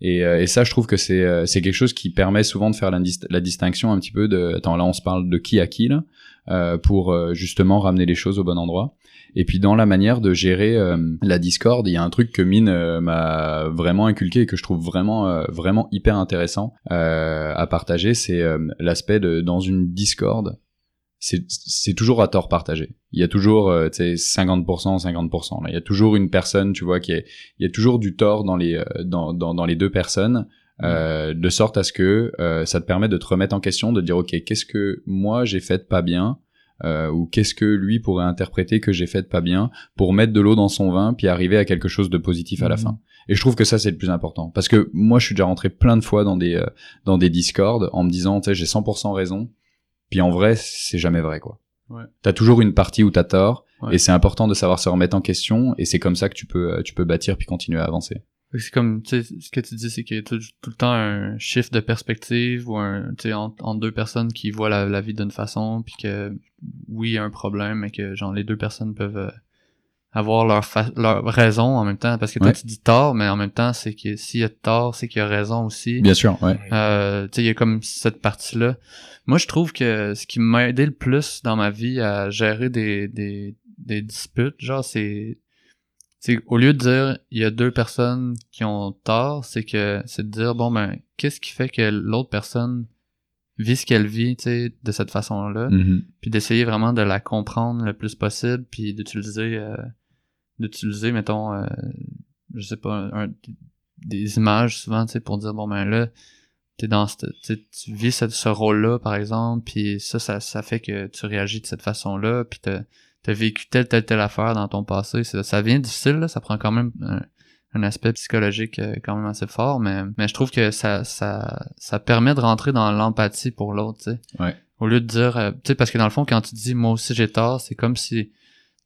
Et, euh, et ça, je trouve que c'est euh, c'est quelque chose qui permet souvent de faire la, dis- la distinction un petit peu de attends là on se parle de qui à qui là euh, pour euh, justement ramener les choses au bon endroit. Et puis dans la manière de gérer euh, la discorde, il y a un truc que Mine m'a vraiment inculqué et que je trouve vraiment vraiment hyper intéressant à partager, c'est l'aspect de dans une discorde, c'est toujours à tort partagé. Il y a toujours euh, tu sais 50% 50% là. Il y a toujours une personne, tu vois qui est il y a toujours du tort dans les euh, dans dans, dans les deux personnes. Euh, de sorte à ce que euh, ça te permet de te remettre en question, de dire ok qu'est-ce que moi j'ai fait de pas bien, euh, ou qu'est-ce que lui pourrait interpréter que j'ai fait de pas bien pour mettre de l'eau dans son vin puis arriver à quelque chose de positif à la Mhm. fin. Et je trouve que ça c'est le plus important parce que moi je suis déjà rentré plein de fois dans des euh, dans des discords en me disant tu sais j'ai 100% raison puis en vrai c'est jamais vrai quoi. Ouais. T'as toujours une partie où t'as tort Ouais. et c'est important de savoir se remettre en question et c'est comme ça que tu peux euh, tu peux bâtir puis continuer à avancer. C'est comme, tu sais, ce que tu dis, c'est qu'il y a tout, tout le temps un shift de perspective ou un, tu sais, entre, entre deux personnes qui voient la, la vie d'une façon, puis que, oui, il y a un problème, mais que, genre, les deux personnes peuvent euh, avoir leur, fa- leur raison en même temps. Parce que toi, Ouais. tu dis tort, mais en même temps, c'est que s'il y a tort, c'est qu'il y a raison aussi. Bien sûr, ouais. Euh, tu sais, il y a comme cette partie-là. Moi, je trouve que ce qui m'a aidé le plus dans ma vie à gérer des, des, des disputes, genre, c'est, c'est au lieu de dire il y a deux personnes qui ont tort, c'est que c'est de dire bon ben qu'est-ce qui fait que l'autre personne vit ce qu'elle vit, tu sais, de cette façon-là, Mhm. puis d'essayer vraiment de la comprendre le plus possible, puis d'utiliser, euh, d'utiliser, mettons, euh, je sais pas, un, des images souvent, tu sais, pour dire bon ben là, t'es dans cette, tu vis ce, ce rôle-là par exemple, puis ça, ça, ça fait que tu réagis de cette façon-là, puis t'as, vécu telle telle telle affaire dans ton passé, ça, ça vient difficile, là, ça prend quand même un, un aspect psychologique euh, quand même assez fort, mais, mais je trouve que ça, ça, ça permet de rentrer dans l'empathie pour l'autre, tu sais. Ouais. Au lieu de dire, euh, tu sais, parce que dans le fond, quand tu dis moi aussi j'ai tort, c'est comme si,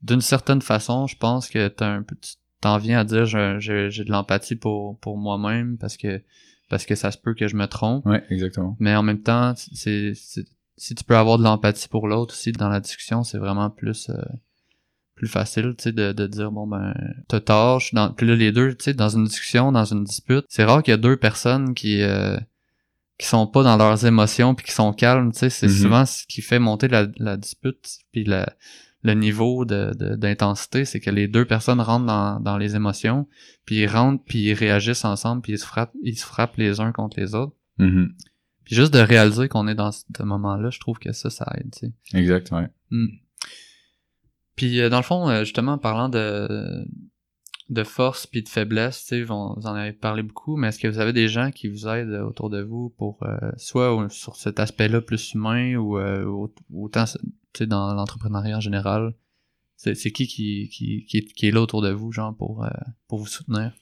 d'une certaine façon, je pense que t'as un peu, tu t'en viens à dire j'ai de l'empathie pour, pour moi-même parce que, parce que ça se peut que je me trompe. Ouais, exactement. Mais en même temps, c'est, c'est- si tu peux avoir de l'empathie pour l'autre aussi dans la discussion, c'est vraiment plus, euh, plus facile, tu sais, de, de dire bon ben, t'as tort, je suis dans, puis là les deux, tu sais, dans une discussion, dans une dispute, c'est rare qu'il y a deux personnes qui, euh, qui sont pas dans leurs émotions puis qui sont calmes, tu sais, c'est Mhm. souvent ce qui fait monter la, la dispute puis la, le niveau de, de- d'intensité, c'est que les deux personnes rentrent dans, dans les émotions, puis ils rentrent puis ils réagissent ensemble puis ils se frappent, ils se frappent les uns contre les autres. Mhm. Puis juste de réaliser qu'on est dans ce moment-là, je trouve que ça, ça aide, tu sais. Exact, ouais. Puis euh, dans le fond, euh, justement, en parlant de de force puis de faiblesse, tu sais, vous en avez parlé beaucoup, mais est-ce que vous avez des gens qui vous aident euh, autour de vous pour euh, soit sur cet aspect-là plus humain ou euh, au- autant tu sais dans l'entrepreneuriat en général? C'est qui qui, qui, qui, est, là autour de vous, genre, pour, pour vous soutenir?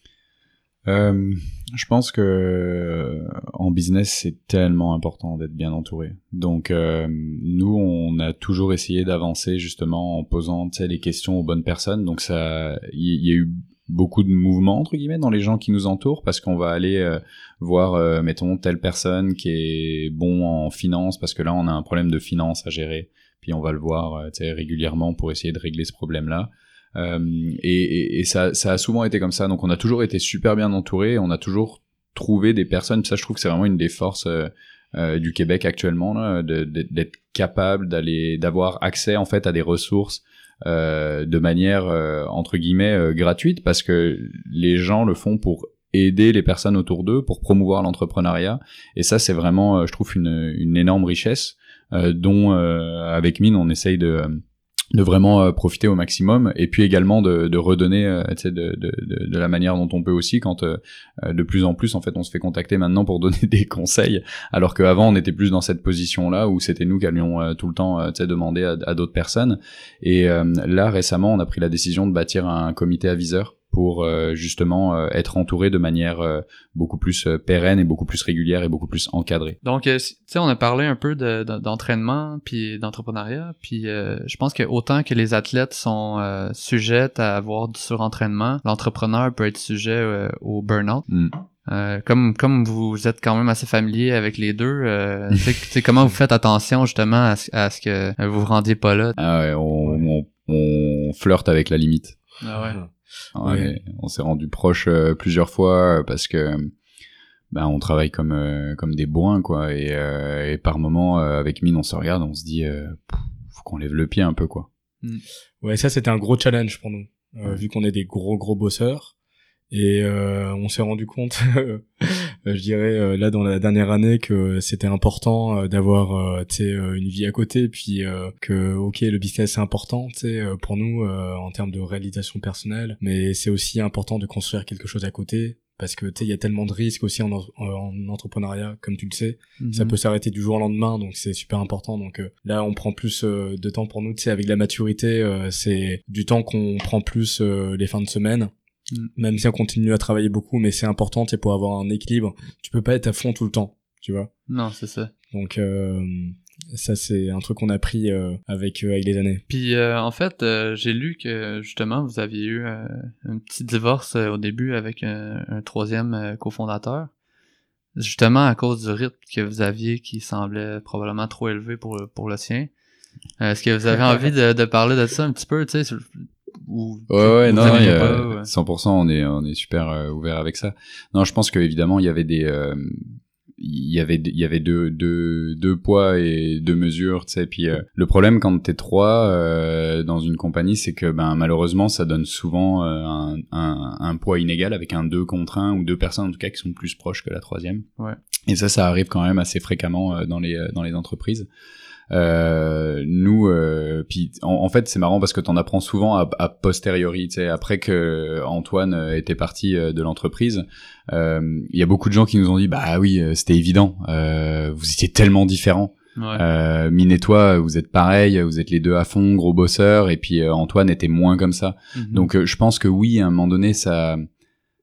Je pense que en business c'est tellement important d'être bien entouré. Donc nous on a toujours essayé d'avancer justement en posant les questions aux bonnes personnes. Donc ça, il y a eu beaucoup de mouvements entre guillemets dans les gens qui nous entourent parce qu'on va aller euh, voir euh, mettons telle personne qui est bon en finance parce que là on a un problème de finance à gérer. Puis on va le voir euh, régulièrement pour essayer de régler ce problème là. Euh, et, ça, ça a souvent été comme ça. Donc on a toujours été super bien entouré. On a toujours trouvé des personnes. Ça, je trouve que c'est vraiment une des forces du Québec actuellement, d'être capable d'aller, d'avoir accès en fait à des ressources euh, de manière euh, entre guillemets euh, gratuite, parce que les gens le font pour aider les personnes autour d'eux, pour promouvoir l'entrepreneuriat. Et ça, c'est vraiment, euh, je trouve, une, une énorme richesse dont avec Mine on essaye de de vraiment euh, profiter au maximum et puis également de, redonner euh, de, la manière dont on peut aussi quand euh, de plus en plus en fait on se fait contacter maintenant pour <laughs> donner des conseils. Alors qu'avant on était plus dans cette position là où c'était nous qui allions tout le temps demander à, d'autres personnes. Et là récemment on a pris la décision de bâtir un comité aviseur pour euh, justement euh, être entouré de manière euh, beaucoup plus euh, pérenne et beaucoup plus régulière et beaucoup plus encadrée. Donc, euh, tu sais, on a parlé un peu de- de- d'entraînement puis d'entrepreneuriat, puis euh, je pense que autant que les athlètes sont euh, sujets à avoir du surentraînement, l'entrepreneur peut être sujet euh, au burn-out. Mm. Euh, comme comme vous êtes quand même assez familier avec les deux, euh, comment vous faites attention justement à ce, à ce que vous vous rendiez pas là? Ah ouais, on, on, on flirte avec la limite. Ah ouais. Ouais, Ouais. On s'est rendu proche euh, plusieurs fois euh, parce que ben on travaille comme euh, comme des boins quoi et, euh, et par moment euh, avec Mine on se regarde on se dit pff, faut qu'on lève le pied un peu quoi. Ouais, ça c'était un gros challenge pour nous, Ouais. vu qu'on est des gros gros bosseurs. Et euh, on s'est rendu compte, <laughs> euh, je dirais euh, là dans la dernière année, que c'était important d'avoir tu sais une vie à côté, puis que ok le business c'est important, tu sais pour nous en termes de réalisation personnelle, mais c'est aussi important de construire quelque chose à côté parce que tu sais il y a tellement de risques aussi en, en, en entrepreneuriat comme tu le sais. Ça Mhm. peut s'arrêter du jour au lendemain donc c'est super important. Donc euh, là on prend plus euh, de temps pour nous tu sais avec la maturité euh, c'est du temps qu'on prend plus euh, les fins de semaine Mm. même si on continue à travailler beaucoup mais c'est important sais, pour avoir un équilibre tu peux pas être à fond tout le temps tu vois Non, c'est ça. donc euh, ça c'est un truc qu'on a appris euh, avec euh, avec les années Puis euh, en fait, euh, j'ai lu que justement vous aviez eu euh, un petit divorce euh, au début avec un, un troisième euh, cofondateur. Justement à cause du rythme que vous aviez qui semblait probablement trop élevé pour, le- pour le sien. Euh, Est-ce que vous avez <laughs> envie de, de parler de ça un petit peu, tu sais, ou Ouais, ouais, non, a- pas, ouais. 100%, on est, on est super euh, ouvert avec ça. Non, je pense que évidemment, il y avait des, euh, il y avait, il y avait deux, deux, deux poids et deux mesures, tu sais. Puis euh, le problème quand t'es trois euh, dans une compagnie, c'est que ben malheureusement, ça donne souvent euh, un, un, un poids inégal avec un deux contre un ou deux personnes en tout cas qui sont plus proches que la troisième. Ouais. Et ça, ça arrive quand même assez fréquemment euh, dans les, euh, dans les entreprises. Euh, nous, euh, puis en, en fait, c'est marrant parce que t'en apprends souvent à, à posteriori, tu sais, après que Antoine euh, était parti de l'entreprise, euh, il y a beaucoup de gens qui nous ont dit, bah oui, c'était évident, euh, vous étiez tellement différents. Ouais. Euh, Mine et toi, vous êtes pareils, vous êtes les deux à fond, gros bosseurs, et puis euh, Antoine était moins comme ça. Mhm. Donc euh, je pense que oui, à un moment donné, ça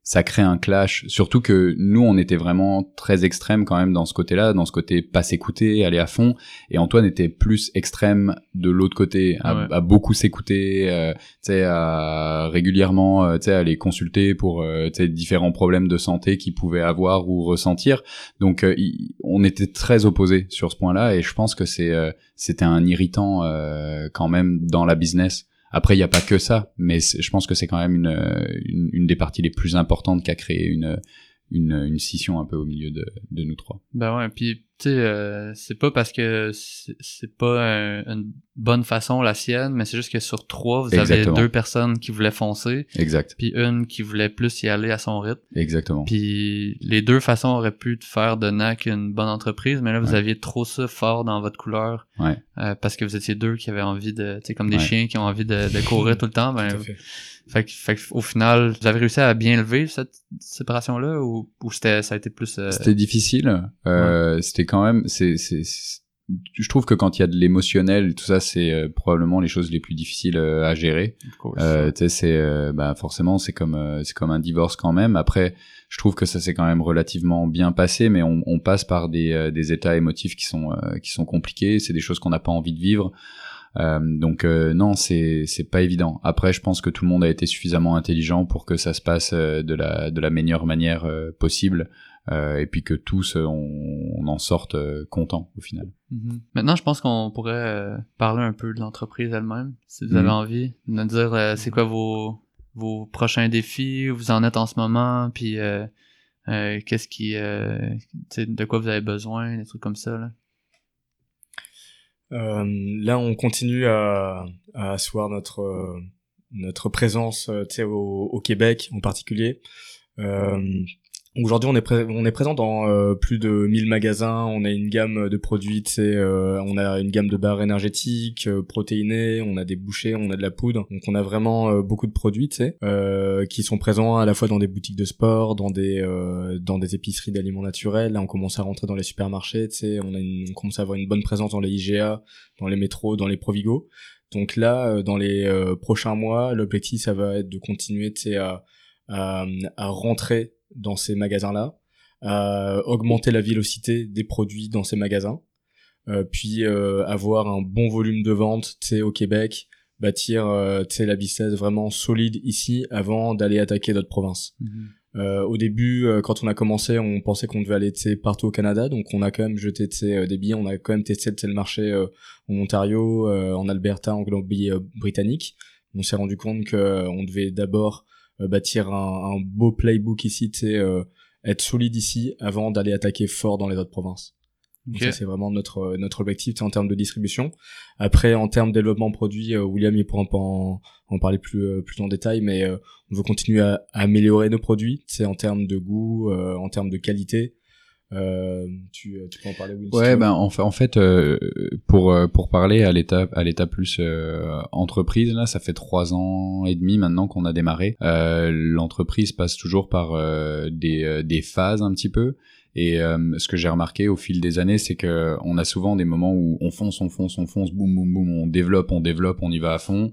ça crée un clash. Surtout que nous, on était vraiment très extrêmes quand même dans ce côté-là, dans ce côté pas s'écouter, aller à fond. Et Antoine était plus extrême de l'autre côté, à, Ouais. à beaucoup s'écouter, euh, tu sais, à régulièrement, euh, tu sais, aller consulter pour euh, différents problèmes de santé qu'il pouvait avoir ou ressentir. Donc euh, il- on était très opposés sur ce point-là, et je pense que c'est euh, c'était un irritant euh, quand même dans la business. Après, il n'y a pas que ça, mais je pense que c'est quand même une, euh, une, une des parties les plus importantes qui a créé une, une, une scission un peu au milieu de, de nous trois. Ben ouais, puis tu sais, euh, c'est pas parce que c'est pas un- une bonne façon la sienne, mais c'est juste que sur trois, vous Exactement. avez deux personnes qui voulaient foncer, Exact, puis une qui voulait plus y aller à son rythme. exactement. Puis les deux façons auraient pu faire de NAC une bonne entreprise, mais là vous Ouais. aviez trop ça fort dans votre couleur Ouais. euh, parce que vous étiez deux qui avaient envie de, tu sais, comme des Ouais. chiens qui ont envie de, de courir tout le temps. <laughs> Ben, Tout à fait. Fait, que- fait que au final, vous avez réussi à bien lever cette séparation-là ou, ou c'était ça a été plus euh, C'était difficile. Euh, C'était quand même. C'est, c'est, je trouve que quand il y a de l'émotionnel, tout ça, c'est euh, probablement les choses les plus difficiles euh, à gérer. Euh, tu sais, c'est euh, bah forcément c'est comme euh, c'est comme un divorce quand même. Après, je trouve que ça s'est quand même relativement bien passé, mais on, on passe par des, euh, des états émotifs qui sont euh, qui sont compliqués. C'est des choses qu'on n'a pas envie de vivre. Euh, donc euh, non, c'est c'est pas évident. Après, je pense que tout le monde a été suffisamment intelligent pour que ça se passe euh, de la de la meilleure manière euh, possible, euh, et puis que tous euh, on, on en sorte euh, content au final. Mhm. Maintenant, je pense qu'on pourrait euh, parler un peu de l'entreprise elle-même, si vous avez Mhm. envie, de nous dire euh, c'est quoi vos, vos prochains défis, où vous en êtes en ce moment, puis euh, euh, qu'est-ce qui, euh, de quoi vous avez besoin, des trucs comme ça. Là. Euh, là, on continue à, à asseoir notre euh, notre présence, euh, au, Québec en particulier. Aujourd'hui, on est on est présent dans euh, plus de 1000 magasins. On a une gamme de produits, euh, on a une gamme de barres énergétiques, euh, protéinées, on a des bouchées, on a de la poudre. Donc, on a vraiment euh, beaucoup de produits, tu euh, qui sont présents à la fois dans des boutiques de sport, dans des dans des épiceries d'aliments naturels. Là, on commence à rentrer dans les supermarchés, on a une, on commence à avoir une bonne présence dans les IGA, dans les métros, dans les Provigo. Donc là, dans les prochains mois, l'objectif, ça va être de continuer, à, à, à rentrer dans ces magasins-là, à augmenter la vélocité des produits dans ces magasins, euh, puis euh, avoir un bon volume de vente, au Québec, bâtir, euh, la business vraiment solide ici avant d'aller attaquer d'autres provinces. Euh, au début, euh, quand on a commencé, on pensait qu'on devait aller partout au Canada, donc on a quand même jeté euh, des billets, on a quand même testé le marché euh, en Ontario, euh, en Alberta, en Colombie-Britannique. on s'est rendu compte que euh, on devait d'abord euh, bâtir un, un beau playbook ici, tu euh, être solide ici avant d'aller attaquer fort dans les autres provinces. Donc ça c'est vraiment notre euh, notre objectif en termes de distribution. Après en termes de développement produit, euh, William il pourra en, en, en parler plus euh, plus en détail, mais euh, on veut continuer à, à améliorer nos produits, c'est en termes de goût, euh, en termes de qualité, Euh, tu, tu peux en parler Will, Ouais, ben en fait, en fait euh, pour euh, pour parler à l'état à l'état plus euh, entreprise là, ça fait trois ans et demi maintenant qu'on a démarré. Euh, L'entreprise passe toujours par euh, des euh, des phases un petit peu. Et euh, ce que j'ai remarqué au fil des années, c'est que on a souvent des moments où on fonce, on fonce, on fonce, boum, boum, boum, on développe, on développe, on y va à fond.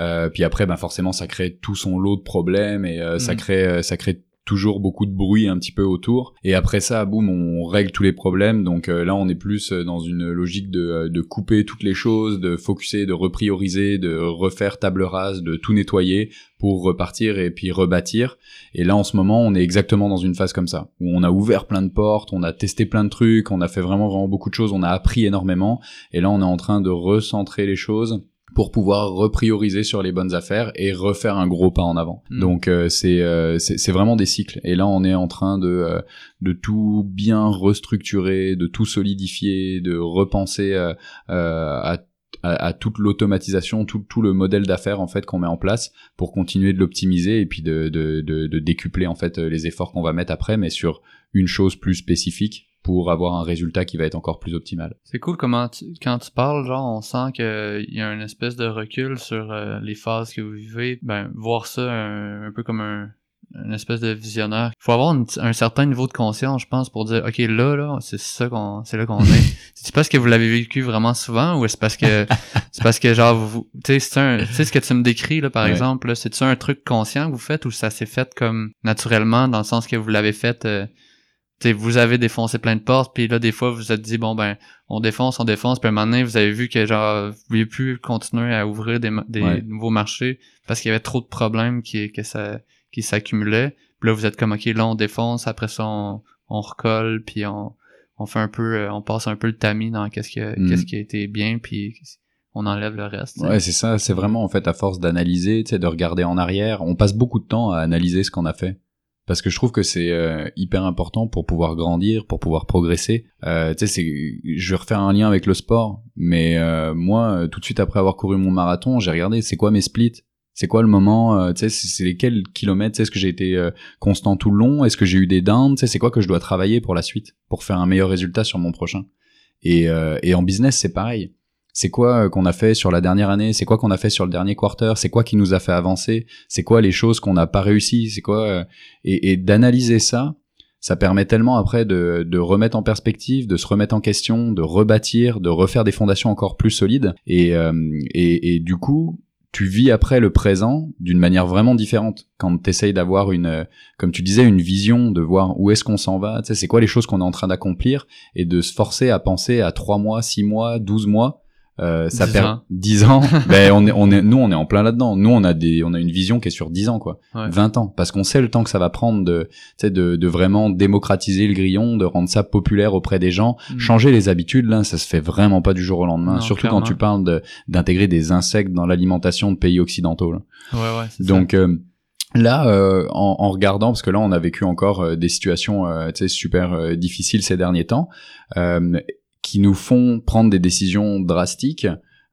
Euh, puis après, ben forcément, ça crée tout son lot de problèmes et euh, ça Mhm. crée, euh, ça crée toujours beaucoup de bruit un petit peu autour. Et après ça, boum, on règle tous les problèmes. Donc euh, là, on est plus euh, dans une logique de, euh, de couper toutes les choses, de focuser, de reprioriser, de refaire table rase, de tout nettoyer pour repartir et puis rebâtir. Et là, en ce moment, on est exactement dans une phase comme ça, où on a ouvert plein de portes, on a testé plein de trucs, on a fait vraiment, vraiment beaucoup de choses, on a appris énormément. Et là, on est en train de recentrer les choses pour pouvoir reprioriser sur les bonnes affaires et refaire un gros pas en avant. Mm. Donc euh, c'est euh, c'est c'est vraiment des cycles. Et là, on est en train de euh, de tout bien restructurer, de tout solidifier, de repenser euh, euh, à à, à toute l'automatisation, tout, tout le modèle d'affaires en fait qu'on met en place pour continuer de l'optimiser et puis de, de, de, de décupler en fait les efforts qu'on va mettre après, mais sur une chose plus spécifique pour avoir un résultat qui va être encore plus optimal. C'est cool comment tu- quand tu parles, genre, on sent qu'il y a une espèce de recul sur euh, les phases que vous vivez. Ben, voir ça un, un peu comme un une espèce de visionnaire. Il faut avoir une- un certain niveau de conscience, je pense, pour dire, OK, là, là, c'est ça qu'on, c'est là qu'on est. <laughs> c'est parce que vous l'avez vécu vraiment souvent ou est-ce parce que, <laughs> c'est parce que, genre, vous, tu sais, c'est un, tu sais, ce que tu me décris, là, par Ouais. exemple, là, c'est-tu un truc conscient que vous faites ou ça s'est fait comme naturellement dans le sens que vous l'avez fait, euh, tu sais, vous avez défoncé plein de portes, puis là, des fois, vous vous êtes dit, bon, ben, on défonce, on défonce, puis à un moment donné, vous avez vu que, genre, vous pouviez plus continuer à ouvrir des, des Ouais. nouveaux marchés parce qu'il y avait trop de problèmes qui, que ça, qui s'accumulaient. Puis là, vous êtes comme, OK, là, on défonce, après ça, on, on recolle, puis on, on fait un peu, euh, on passe un peu le tamis dans qu'est-ce qui, a- Mm. qu'est-ce qui a été bien, puis on enlève le reste. tu sais. Ouais, c'est ça, c'est vraiment en fait à force d'analyser, tu sais, de regarder en arrière, on passe beaucoup de temps à analyser ce qu'on a fait. Parce que je trouve que c'est euh, hyper important pour pouvoir grandir, pour pouvoir progresser. Euh, tu sais, c'est, je vais refaire un lien avec le sport, mais euh, moi, euh, tout de suite après avoir couru mon marathon, j'ai regardé, c'est quoi mes splits? C'est quoi le moment euh, Tu sais, c'est lesquels kilomètres Est-ce que j'ai été euh, constant tout le long? Est-ce que j'ai eu des downs? Tu sais, c'est quoi que je dois travailler pour la suite, pour faire un meilleur résultat sur mon prochain? Et, euh, et en business, c'est pareil c'est quoi euh, qu'on a fait sur la dernière année, c'est quoi qu'on a fait sur le dernier quarter, c'est quoi qui nous a fait avancer, c'est quoi les choses qu'on n'a pas réussi, c'est quoi euh, et, d'analyser ça, ça permet tellement après de, remettre en perspective, de se remettre en question, de rebâtir, de refaire des fondations encore plus solides. Et euh, et, du coup tu vis après le présent d'une manière vraiment différente. Quand tu essayes d'avoir une comme tu disais une vision de voir où est-ce qu'on s'en va c'est quoi les choses qu'on est en train d'accomplir et de se forcer à penser à trois mois six mois 12 mois euh, ça 10 perd ans. 10 ans. <laughs> ben on est on est nous on est en plein là-dedans. Nous on a des on a une vision qui est sur 10 ans quoi. Ouais. 20 ans parce qu'on sait le temps que ça va prendre de tu sais de de vraiment démocratiser le grillon, de rendre ça populaire auprès des gens, Mm. changer les habitudes là, ça se fait vraiment pas du jour au lendemain, Non, surtout clairement. quand tu parles de d'intégrer des insectes dans l'alimentation de pays occidentaux là. Ouais, ouais. Donc euh, là, euh, en, en regardant, parce que là, on a vécu encore euh, des situations euh, tu sais, super euh, difficiles ces derniers temps, euh, qui nous font prendre des décisions drastiques.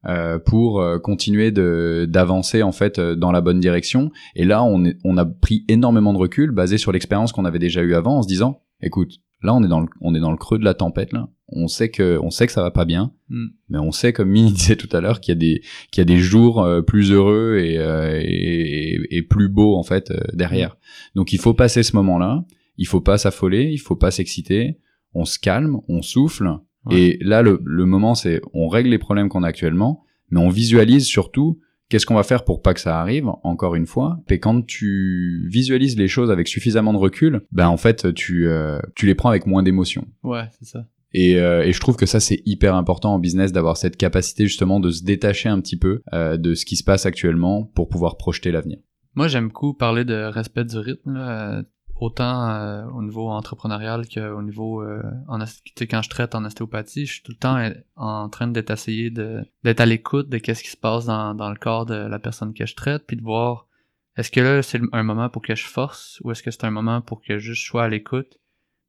euh, pour euh, continuer de d'avancer en fait euh, dans la bonne direction. Et là on est, on a pris énormément de recul basé sur l'expérience qu'on avait déjà eu avant en se disant écoute là on est dans le on est dans le creux de la tempête là. On sait que on sait que ça va pas bien Mm. mais on sait comme Mini disait tout à l'heure qu'il y a des qu'il y a des jours euh, plus heureux et, euh, et, et plus beaux en fait euh, derrière. Donc il faut passer ce moment-là, il faut pas s'affoler, il faut pas s'exciter, on se calme, on souffle Ouais. et là le, le moment c'est on règle les problèmes qu'on a actuellement, mais on visualise surtout qu'est-ce qu'on va faire pour pas que ça arrive encore une fois. Et quand tu visualises les choses avec suffisamment de recul, ben en fait tu euh, tu les prends avec moins d'émotion. Ouais, c'est ça. Et, euh, et je trouve que ça c'est hyper important en business d'avoir cette capacité justement de se détacher un petit peu euh, de ce qui se passe actuellement pour pouvoir projeter l'avenir. Moi, j'aime beaucoup parler de respect du rythme, là, euh, autant euh, au niveau entrepreneurial qu'au niveau... Euh, en, quand je traite en ostéopathie, je suis tout le temps euh, en train d'être essayé de d'être à l'écoute de qu'est-ce qui se passe dans, dans le corps de la personne que je traite, puis de voir est-ce que là, c'est un moment pour que je force ou est-ce que c'est un moment pour que juste je sois à l'écoute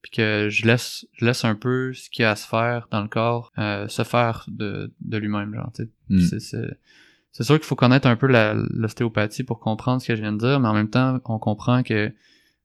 puis que je laisse je laisse un peu ce qu'il y a à se faire dans le corps euh, se faire de, de lui-même genre. Mm. c'est c'est c'est sûr qu'il faut connaître un peu l'ostéopathie pour comprendre ce que je viens de dire mais en même temps on comprend que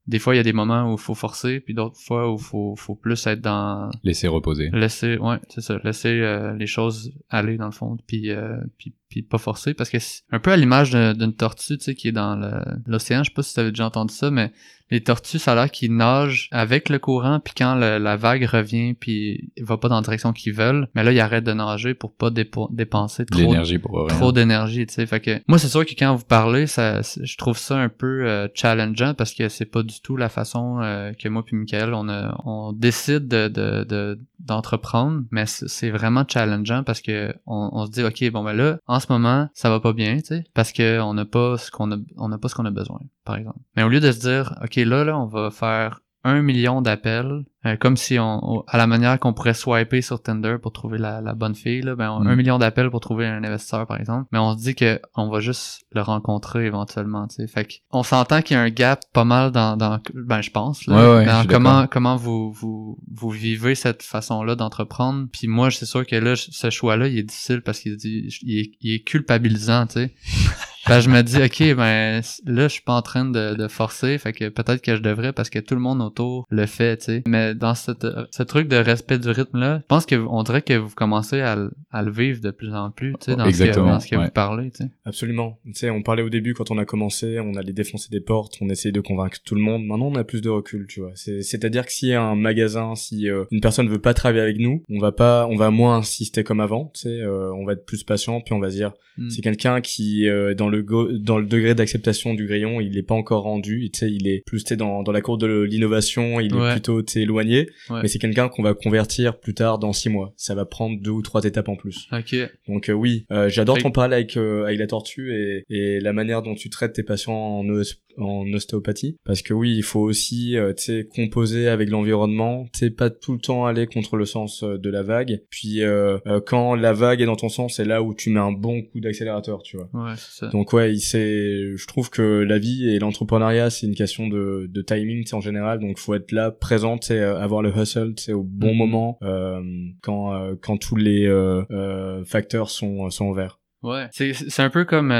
des fois il y a des moments où il faut forcer, puis d'autres fois où il faut, faut plus être dans Laisser reposer. laisser, ouais, c'est ça, laisser euh, les choses aller dans le fond, puis euh, puis puis pas forcer parce que c'est un peu à l'image d'une tortue, tu sais, qui est dans le- l'océan. Je sais pas si tu avais déjà entendu ça, mais les tortues, ça a l'air qu'ils nagent avec le courant, puis quand le- la vague revient, puis va pas dans la direction qu'ils veulent, mais là, ils arrêtent de nager pour pas dépo- dépenser trop pour trop d'énergie, tu sais. Fait que moi, c'est sûr que quand vous parlez, ça, je trouve ça un peu euh, challengeant parce que c'est pas du tout la façon euh, que moi puis Michael, on, a, on décide de, de, de- d'entreprendre, mais c'est vraiment challengeant parce que on, on se dit ok bon ben là en ce moment ça va pas bien, tu sais, parce que on n'a pas ce qu'on a, on n'a pas ce qu'on a besoin, par exemple. Mais au lieu de se dire ok là là on va faire un million d'appels, euh, comme si on, on- à la manière qu'on pourrait swiper sur Tinder pour trouver la, la bonne fille, là, ben, on- Mm. un million d'appels pour trouver un investisseur, par exemple. Mais on se dit que on va juste le rencontrer éventuellement, tu sais. Fait on s'entend qu'il y a un gap pas mal dans, dans ben, je pense, là, Ouais, ouais, je dans comment, comment vous, vous, vous vivez cette façon-là d'entreprendre. Puis moi, c'est sûr que là, ce choix-là, il est difficile parce qu'il dit, il est, il est culpabilisant, tu sais. <laughs> Ben, je me dis, ok, ben, là, je suis pas en train de, de forcer, fait que peut-être que je devrais parce que tout le monde autour le fait, tu sais. Mais dans cette, ce truc de respect du rythme-là, je pense que on dirait que vous commencez à, le- à le vivre de plus en plus, tu sais, dans ce que, dans ce que ouais. vous parlez, tu sais. Absolument. Tu sais, on parlait au début quand on a commencé, on allait défoncer des portes, on essayait de convaincre tout le monde. Maintenant, on a plus de recul, tu vois. C'est- C'est-à-dire que si un magasin, si euh, une personne veut pas travailler avec nous, on va pas, on va moins insister comme avant. Tu sais, euh, on va être plus patient, puis on va se dire, Mm. c'est quelqu'un qui euh, dans le go- dans le degré d'acceptation du grillon, il est pas encore rendu. Tu sais, il est plus sais dans dans la cour de l'innovation, il Ouais. est plutôt sais éloigné. Ouais. Mais c'est quelqu'un qu'on va convertir plus tard dans six mois. Ça va prendre deux ou trois étapes en plus. Ok. Donc euh, oui, euh, j'adore ton avec euh, avec la tortue et, et la manière dont tu traites tes patients en, os- en ostéopathie. Parce que oui, il faut aussi euh, tu sais composer avec l'environnement, tu pas tout le temps aller contre le sens euh, de la vague. Puis euh, quand la vague est dans ton sens, c'est là où tu mets un bon coup d'accélérateur, tu vois. Ouais, c'est ça. Donc ouais, il- c'est, je trouve que la vie et l'entrepreneuriat, c'est une question de, de timing, en général. Donc faut être là, présent, sais, euh, avoir le hustle, sais, au bon Mhm. moment, euh, quand euh, quand tous les euh, facteurs sont sont au vert. Ouais, c'est c'est un peu comme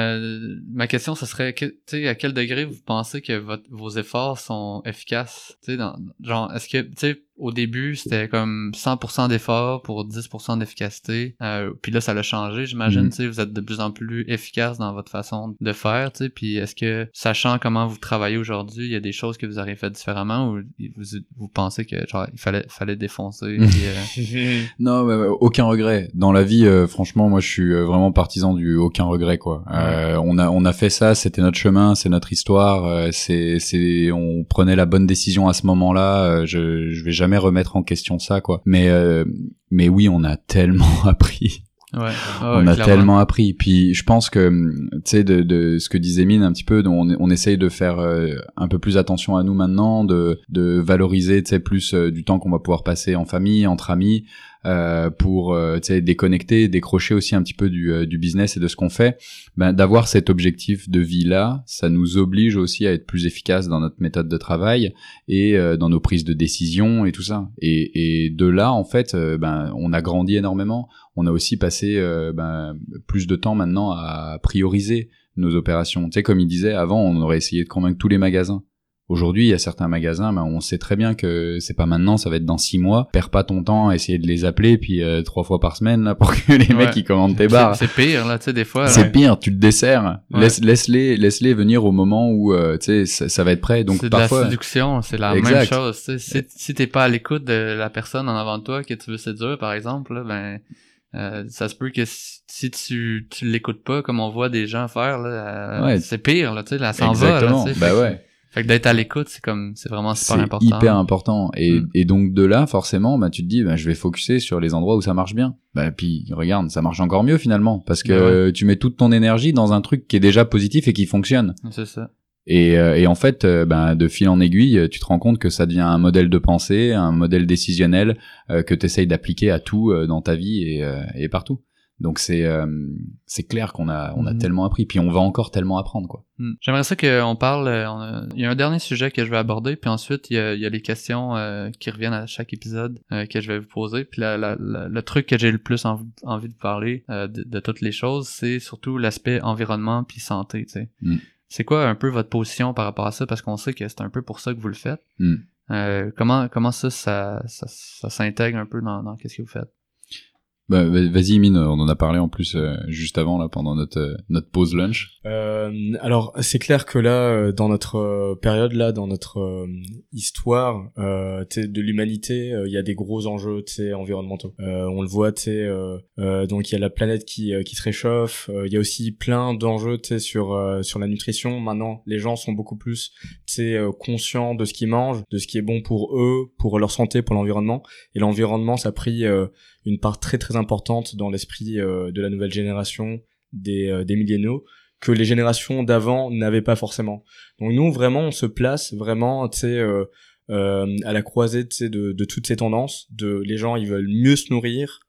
ma question, ce serait tu sais à quel degré vous pensez que votre, vos efforts sont efficaces, tu sais genre est-ce que tu sais au début c'était comme 100% d'efforts pour 10% d'efficacité, euh, puis là ça l'a changé, j'imagine, tu sais vous êtes de plus en plus efficace dans votre façon de faire, tu sais, puis est-ce que sachant comment vous travaillez aujourd'hui, il y a des choses que vous auriez fait différemment ou vous vous pensez que genre il fallait fallait défoncer <laughs> puis, euh, Non, mais, aucun regret. Dans la vie, euh, franchement, moi, je suis euh, vraiment partisan du aucun regret, quoi. Euh, on a, on a fait ça, c'était notre chemin, c'est notre histoire, euh, c'est, c'est, on prenait la bonne décision à ce moment-là. euh, je, je vais jamais remettre en question ça, quoi. Mais, euh, mais oui, on a tellement <laughs> appris. ouais, on a clairement. tellement appris. Puis je pense que, hum, tu sais, de, de ce que disait Mine un petit peu, on, on essaye de faire euh, un peu plus attention à nous maintenant, de, de valoriser, tu sais, plus euh, du temps qu'on va pouvoir passer en famille, entre amis, euh, pour, euh, déconnecter, décrocher aussi un petit peu du, euh, du business et de ce qu'on fait. Ben, d'avoir cet objectif de vie là, ça nous oblige aussi à être plus efficace dans notre méthode de travail et euh, dans nos prises de décision et tout ça. Et, et de là, en fait, ben, on a grandi énormément on a aussi passé ben, plus de temps maintenant à prioriser nos opérations. Tu sais, comme il disait, avant, on aurait essayé de convaincre tous les magasins. Aujourd'hui, il y a certains magasins, ben, on sait très bien que c'est pas maintenant, ça va être dans six mois. Perds pas ton temps à essayer de les appeler, puis euh, trois fois par semaine là pour que les Ouais. mecs ils commandent tes bars. C'est c'est pire là, tu sais des fois. C'est pire, tu te desserres. Ouais. Laisse, laisse-les, laisse-les venir au moment où euh, tu sais ça, ça va être prêt. Donc c'est de parfois, la séduction, c'est la Exact. même chose. tu sais. Si, si t'es pas à l'écoute de la personne en avant de toi que tu veux séduire, par exemple, là, ben euh, ça se peut que si, tu tu l'écoutes pas, comme on voit des gens faire, là, euh, c'est pire, là, tu sais, là, s'en va. Là, bah que- ouais. Fait que d'être à l'écoute, c'est comme c'est vraiment super c'est important. hyper important et, Mm. et donc de là forcément bah tu te dis bah, je vais focuser sur les endroits où ça marche bien bah puis regarde ça marche encore mieux finalement parce que ouais. euh, tu mets toute ton énergie dans un truc qui est déjà positif et qui fonctionne C'est ça. et, euh, et en fait euh, bah, de fil en aiguille tu te rends compte que ça devient un modèle de pensée un modèle décisionnel euh, que tu essayes d'appliquer à tout euh, dans ta vie et, euh, et partout donc c'est euh, c'est clair qu'on a on a Mhm. tellement appris puis on va encore tellement apprendre quoi Hmm. J'aimerais ça qu'on parle. euh, on a- Il y a un dernier sujet que je vais aborder, puis ensuite il y a, il y a les questions euh, qui reviennent à chaque épisode euh, que je vais vous poser. Puis la- la- la- le truc que j'ai le plus env- envie de parler de, de toutes les choses, c'est surtout l'aspect environnement puis santé. Tu sais. Hmm. c'est quoi un peu votre position par rapport à ça? Parce qu'on sait que c'est un peu pour ça que vous le faites. Hmm. Comment, comment ça, ça, ça, ça s'intègre un peu dans, dans qu'est-ce que vous faites? Bah, va- vas-y, Mine, on en a parlé en plus euh, juste avant, là, pendant notre, euh, notre pause lunch. Euh, alors c'est clair que là, euh, dans notre période là, dans notre histoire de l'humanité, il y a des gros enjeux environnementaux. On le voit, tu sais, euh, donc il y a la planète qui, qui se réchauffe. Il y a aussi plein d'enjeux sur sur la nutrition. Maintenant, les gens sont beaucoup plus conscients de ce qu'ils mangent, de ce qui est bon pour eux, pour leur santé, pour l'environnement. Et l'environnement, ça a pris une part très très importante dans l'esprit euh, de la nouvelle génération des, euh, des milléniaux que les générations d'avant n'avaient pas forcément. Donc nous vraiment on se place vraiment tu euh, euh, à la croisée de, de toutes ces tendances de les gens ils veulent mieux se nourrir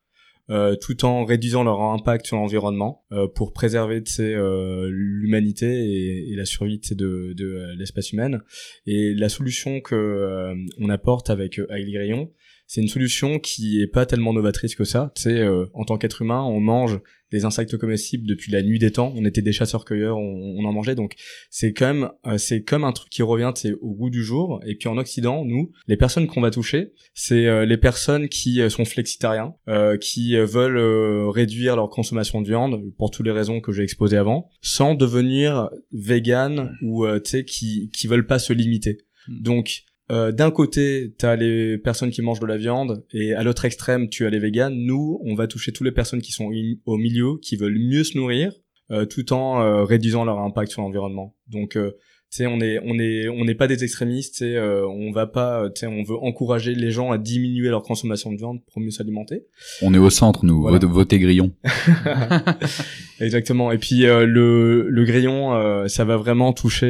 euh, tout en réduisant leur impact sur l'environnement euh, pour préserver l'humanité et, et la survie de, de l'espèce humaine et la solution que on apporte avec les grillons c'est une solution qui est pas tellement novatrice que ça. Tu sais, euh, en tant qu'être humain, on mange des insectes comestibles depuis la nuit des temps. On était des chasseurs-cueilleurs, on, on en mangeait. Donc, c'est quand même, euh, c'est comme un truc qui revient, au goût du jour. Et puis en Occident, nous, les personnes qu'on va toucher, c'est euh, les personnes qui euh, sont flexitariens, euh, qui euh, veulent réduire leur consommation de viande pour toutes les raisons que j'ai exposées avant, sans devenir vegan ou euh, tu sais, qui qui veulent pas se limiter. Hmm. Donc euh, d'un côté, t'as les personnes qui mangent de la viande, et à l'autre extrême, tu as les véganes. Nous, on va toucher toutes les personnes qui sont au milieu, qui veulent mieux se nourrir, euh, tout en euh, réduisant leur impact sur l'environnement. Donc, euh, tu sais, on est, on est, on n'est pas des extrémistes. Tu sais, euh, on va pas, euh, tu sais, on veut encourager les gens à diminuer leur consommation de viande pour mieux s'alimenter. On est au centre, nous. Voilà. Vote- Votez grillon. <laughs> <laughs> Exactement. Et puis euh, le, le grillon, euh, ça va vraiment toucher.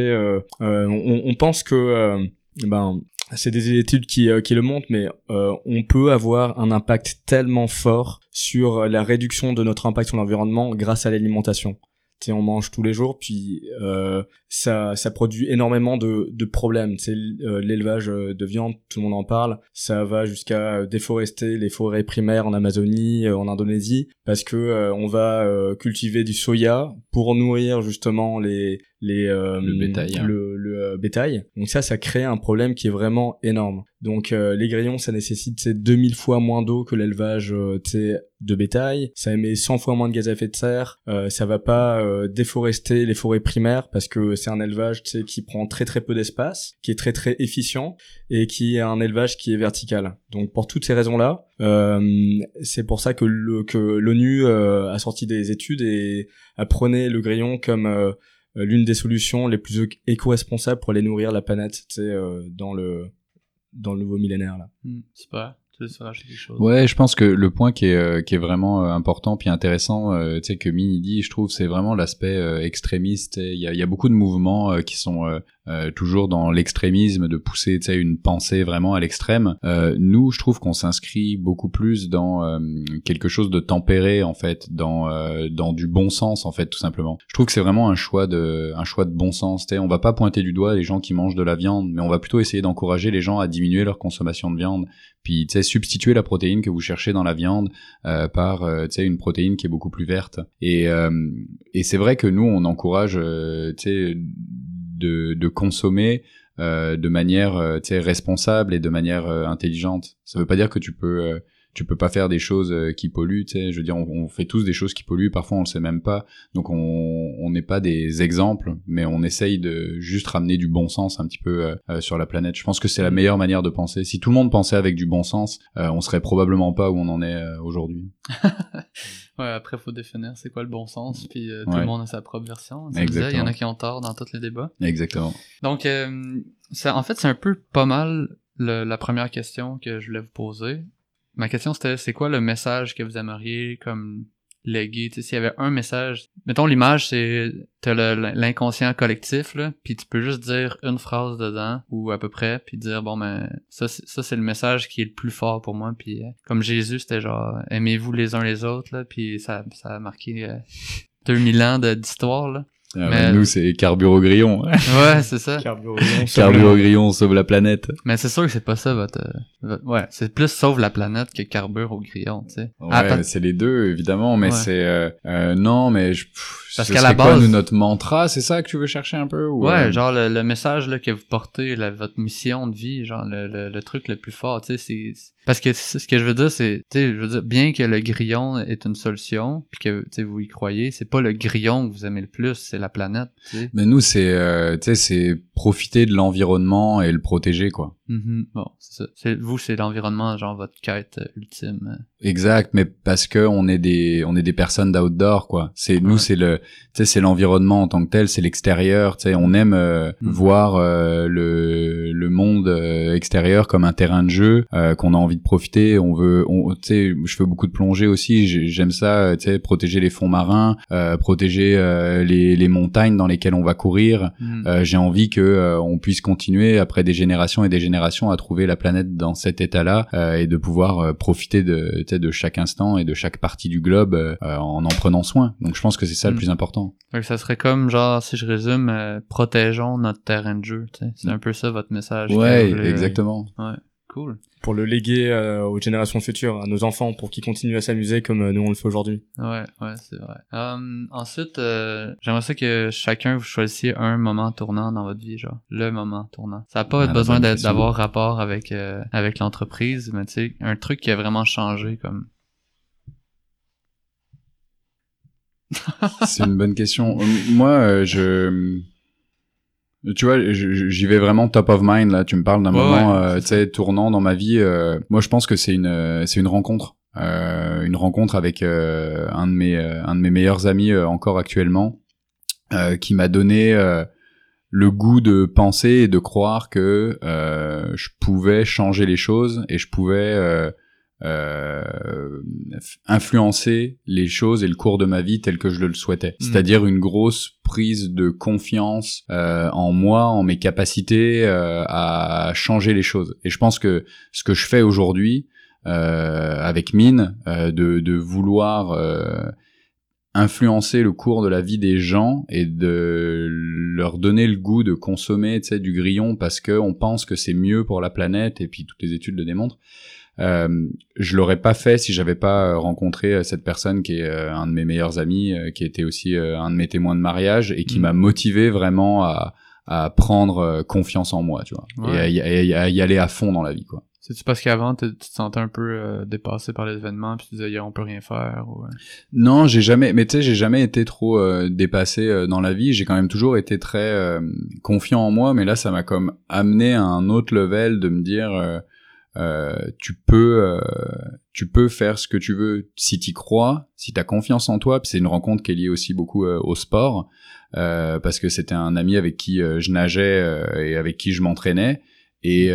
on, on pense que euh, ben c'est des études qui, euh, qui le montrent, mais euh, on peut avoir un impact tellement fort sur la réduction de notre impact sur l'environnement grâce à l'alimentation. Tu sais, on mange tous les jours, puis euh, ça, ça produit énormément de, de problèmes. Sais, euh, l'élevage euh, de viande, tout le monde en parle. Ça va jusqu'à déforester les forêts primaires en Amazonie, euh, en Indonésie, parce que euh, on va euh, cultiver du soya pour nourrir justement les les euh, Le bétail. le, le, euh, bétail. Donc ça, ça crée un problème qui est vraiment énorme. Donc euh, les grillons, ça nécessite c'est 2000 fois moins d'eau que l'élevage de bétail. Ça émet 100 fois moins de gaz à effet de serre. Euh, ça va pas euh, déforester les forêts primaires parce que c'est un élevage qui prend très très peu d'espace, qui est très très efficient et qui est un élevage qui est vertical. Donc pour toutes ces raisons-là, euh, c'est pour ça que le que l'ONU euh, a sorti des études et apprenait le grillon comme euh, l'une des solutions les plus éco-responsables pour aller nourrir la planète, tu sais, euh, dans le dans le nouveau millénaire là. Veux rajouter quelque chose? Ouais, je pense que le point qui est, euh, qui est vraiment euh, important puis intéressant, euh, tu sais, que Mini dit, je trouve, c'est vraiment l'aspect euh, extrémiste. Il y a, il y a beaucoup de mouvements euh, qui sont euh, toujours dans l'extrémisme, de pousser, une pensée vraiment à l'extrême. Euh, nous, je trouve qu'on s'inscrit beaucoup plus dans euh, quelque chose de tempéré, en fait, dans euh, dans du bon sens, en fait, tout simplement. Je trouve que c'est vraiment un choix de un choix de bon sens. Tu sais, on va pas pointer du doigt les gens qui mangent de la viande, mais on va plutôt essayer d'encourager les gens à diminuer leur consommation de viande puis tu sais substituer la protéine que vous cherchez dans la viande euh, par euh, tu sais une protéine qui est beaucoup plus verte et et c'est vrai que nous on encourage tu sais de de consommer euh, de manière euh, responsable et de manière euh, intelligente. Ça veut pas dire que tu peux euh, tu peux pas faire des choses euh, qui polluent, tu sais. Je veux dire, on, on fait tous des choses qui polluent. Parfois, on le sait même pas. Donc, on n'est pas des exemples, mais on essaye de juste ramener du bon sens un petit peu euh, euh, sur la planète. Je pense que c'est la meilleure manière de penser. Si tout le monde pensait avec du bon sens, euh, on serait probablement pas où on en est euh, aujourd'hui. <laughs> Ouais, après, faut définir c'est quoi le bon sens, puis tout Ouais. le monde a sa propre version. Disais, Il y Exactement. en a qui ont tort dans tous les débats. Exactement. Donc, ça, en fait, c'est un peu pas mal le- la première question que je voulais vous poser. Ma question, c'était, c'est quoi le message que vous aimeriez comme léguer? S'il y avait un message, mettons l'image, c'est t'as l'inconscient collectif, là, puis tu peux juste dire une phrase dedans, ou à peu près, puis dire, bon, ben, ça, ça c'est le message qui est le plus fort pour moi, puis euh, comme Jésus, c'était genre, aimez-vous les uns les autres, là, puis ça, ça a marqué euh, <laughs> 2000 ans d'histoire, là. Ah, Mais- Nous, c'est carbure au grillon. <laughs> Ouais, c'est ça. Au grillon, on sauve la planète. Mais c'est sûr que c'est pas ça votre, euh, votre- ouais, c'est plus sauve la planète que carbure au grillon, tu sais. Ouais, Attends, c'est les deux, évidemment, mais Ouais. c'est... euh, euh, non, mais... Je, pff, Parce ce qu'à la quoi, base- nous, notre mantra, c'est ça que tu veux chercher un peu ou, Ouais, euh, genre le, le message là, que vous portez, la- votre mission de vie, genre le, le, le truc le plus fort, tu sais, c'est parce que ce que je veux dire, c'est, tu sais, je veux dire, bien que le grillon est une solution, puis que tu sais vous y croyez, c'est pas le grillon que vous aimez le plus, c'est la planète, tu sais. Mais nous, c'est, euh, tu sais, c'est profiter de l'environnement et le protéger, quoi. Mhm. Bon, c'est ça. Vous, c'est l'environnement, genre votre quête euh, ultime. Exact, mais parce que on est des, on est des personnes d'outdoor, quoi. C'est nous, c'est le, tu sais, c'est l'environnement en tant que tel, c'est l'extérieur. Tu sais, on aime euh, Mm. voir euh, le, le monde euh, extérieur comme un terrain de jeu euh, qu'on a envie de profiter. On veut, on, tu sais, je fais beaucoup de plongée aussi. j'ai- J'aime ça, euh, tu sais, protéger les fonds marins, euh, protéger euh, les, les montagnes dans lesquelles on va courir. Euh, j'ai envie que euh, on puisse continuer après des générations et des générations à trouver la planète dans cet état-là euh, et de pouvoir profiter de de chaque instant et de chaque partie du globe euh, en en prenant soin. Donc je pense que c'est ça le Mm. plus important. Que ça serait comme, genre, si je résume, euh, protégeons notre terrain de jeu. C'est un peu ça votre message. Ouais, voulez- exactement. Cool. Pour le léguer euh, aux générations futures, à nos enfants, pour qu'ils continuent à s'amuser comme euh, nous on le fait aujourd'hui. Ouais, ouais, c'est vrai. Hum, ensuite, euh, j'aimerais ça que chacun vous choisissiez un moment tournant dans votre vie, genre le moment tournant. Ça n'a pas Ah, la besoin question. d'avoir rapport avec euh, avec l'entreprise, mais tu sais, un truc qui a vraiment changé, comme. C'est une bonne question. Moi, euh, je tu vois, j'y vais vraiment top of mind là. Tu me parles d'un Ouais, moment, ouais, euh, c'est tu sais, tournant dans ma vie. euh, moi, je pense que c'est une, c'est une rencontre, euh, une rencontre avec un de mes, un de mes meilleurs amis encore actuellement, qui m'a donné le goût de penser et de croire que je pouvais changer les choses et je pouvais euh, influencer les choses et le cours de ma vie tel que je le souhaitais. Mm. C'est-à-dire une grosse prise de confiance euh, en moi, en mes capacités euh, à changer les choses. Et je pense que ce que je fais aujourd'hui avec Mine, de, de vouloir influencer le cours de la vie des gens et de leur donner le goût de consommer du grillon parce que on pense que c'est mieux pour la planète et puis toutes les études le démontrent. Euh, je l'aurais pas fait si j'avais pas euh, rencontré euh, cette personne qui est euh, un de mes meilleurs amis, euh, qui était aussi un de mes témoins de mariage et qui Mm. m'a motivé vraiment à, à prendre confiance en moi, tu vois, Ouais. et à y, à aller à fond dans la vie, quoi. C'est-tu parce qu'avant, tu te sentais un peu dépassé par l'événement, puis tu disais, on peut rien faire, ou... Non, j'ai jamais, mais tu sais, j'ai jamais été trop dépassé dans la vie. J'ai quand même toujours été très confiant en moi, mais là, ça m'a comme amené à un autre level de me dire, euh, tu peux, euh, tu peux faire ce que tu veux si t'y crois, si t'as confiance en toi. C'est une rencontre qui est liée aussi beaucoup euh, au sport, euh, parce que c'était un ami avec qui euh, je nageais et avec qui je m'entraînais. Et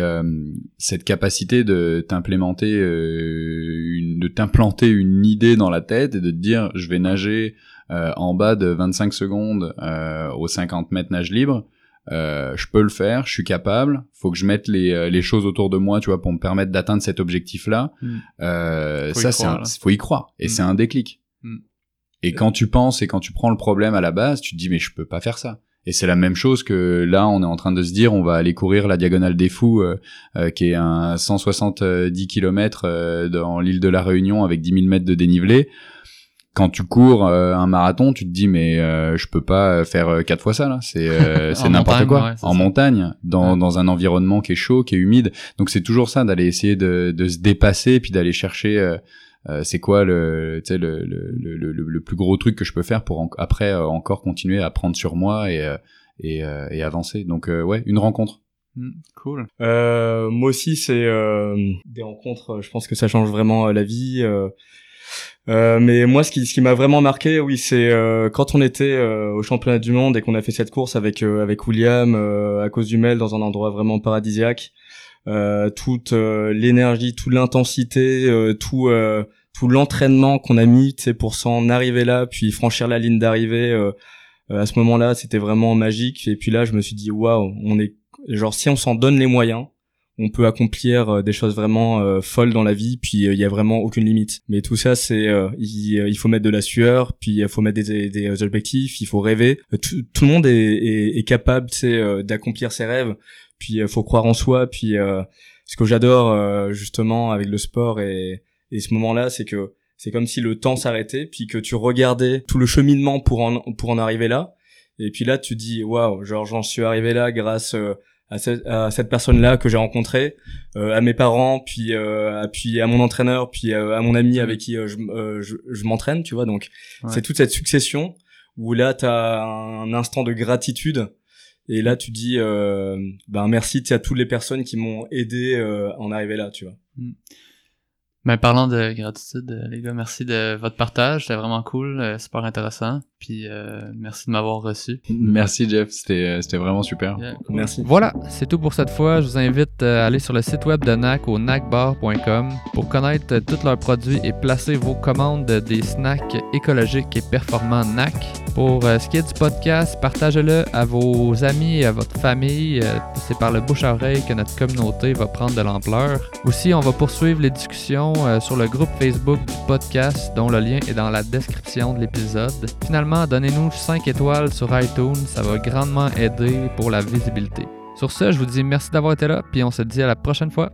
cette capacité de t'implémenter, une, de t'implanter une idée dans la tête et de te dire je vais nager en bas de 25 secondes aux 50 mètres nage libre, euh, je peux le faire, je suis capable. Faut que je mette les, euh, les choses autour de moi, tu vois, pour me permettre d'atteindre cet objectif-là. Mm. Euh, ça, c'est faut y croire. Et Mm. c'est un déclic. Mm. Et quand tu penses et quand tu prends le problème à la base, tu te dis mais je peux pas faire ça. Et c'est la même chose que là, on est en train de se dire, on va aller courir la diagonale des fous, euh, euh, qui est un 170 km euh, dans l'île de la Réunion avec 10 000 mètres de dénivelé. Quand tu cours euh, un marathon, tu te dis mais euh, je peux pas faire euh, quatre fois ça là, c'est euh, <laughs> c'est n'importe quoi. ouais, en ça. montagne, dans, Ouais. dans un environnement qui est chaud, qui est humide. Donc c'est toujours ça d'aller essayer de, de se dépasser puis d'aller chercher euh, euh, c'est quoi le, tu sais, le, le, le, le, le plus gros truc que je peux faire pour en- après euh, encore continuer à prendre sur moi et, euh, et, euh, et avancer. Donc euh, ouais, une rencontre. hmm, cool. Euh, moi aussi, c'est euh, des rencontres. Je pense que ça change vraiment euh, la vie. Euh. Mais moi, ce qui, ce qui m'a vraiment marqué, oui, c'est euh, quand on était euh, au championnat du monde et qu'on a fait cette course avec euh, avec William euh, à cause du Mel dans un endroit vraiment paradisiaque. Toute l'énergie, toute l'intensité, tout tout l'entraînement qu'on a mis, sais, pour s'en arriver là, puis franchir la ligne d'arrivée. à ce moment-là, c'était vraiment magique. Et puis là, je me suis dit, waouh, on est genre si on s'en donne les moyens, on peut accomplir des choses vraiment folles dans la vie, puis il y a vraiment aucune limite. Mais tout ça, c'est il, faut mettre de la sueur, puis il faut mettre des, des, objectifs, il faut rêver. Tout, le monde est, capable, d'accomplir ses rêves. Puis il faut croire en soi. Puis ce que j'adore justement avec le sport et, et ce moment-là, c'est que c'est comme si le temps s'arrêtait, puis que tu regardais tout le cheminement pour en, pour en arriver là. Et puis là, tu dis, waouh, genre j'en suis arrivé là grâce euh, à, cette, à cette personne-là que j'ai rencontrée, euh, à mes parents, puis, euh, à, puis à mon entraîneur, puis à mon ami avec qui je, je, je m'entraîne, tu vois. Donc c'est toute cette succession où là, tu as un instant de gratitude. Et là, tu dis, ben merci à toutes les personnes qui m'ont aidé à en arriver là, tu vois. Mm. Ben, parlant de gratitude, euh, les gars, merci de votre partage. C'était vraiment cool, euh, super intéressant. Puis euh, merci de m'avoir reçu. Merci Jeff, c'était c'était vraiment super. Merci. Voilà, c'est tout pour cette fois. Je vous invite à aller sur le site web de NAC au nacbar.com pour connaître tous leurs produits et placer vos commandes des snacks écologiques et performants NAC. Pour ce qui est du podcast, partagez-le à vos amis et à votre famille. c'est par le bouche à oreille que notre communauté va prendre de l'ampleur. Aussi, on va poursuivre les discussions euh, sur le groupe Facebook podcast dont le lien est dans la description de l'épisode. Finalement, donnez-nous 5 étoiles sur iTunes, ça va grandement aider pour la visibilité. Sur ce, je vous dis merci d'avoir été là, puis on se dit à la prochaine fois.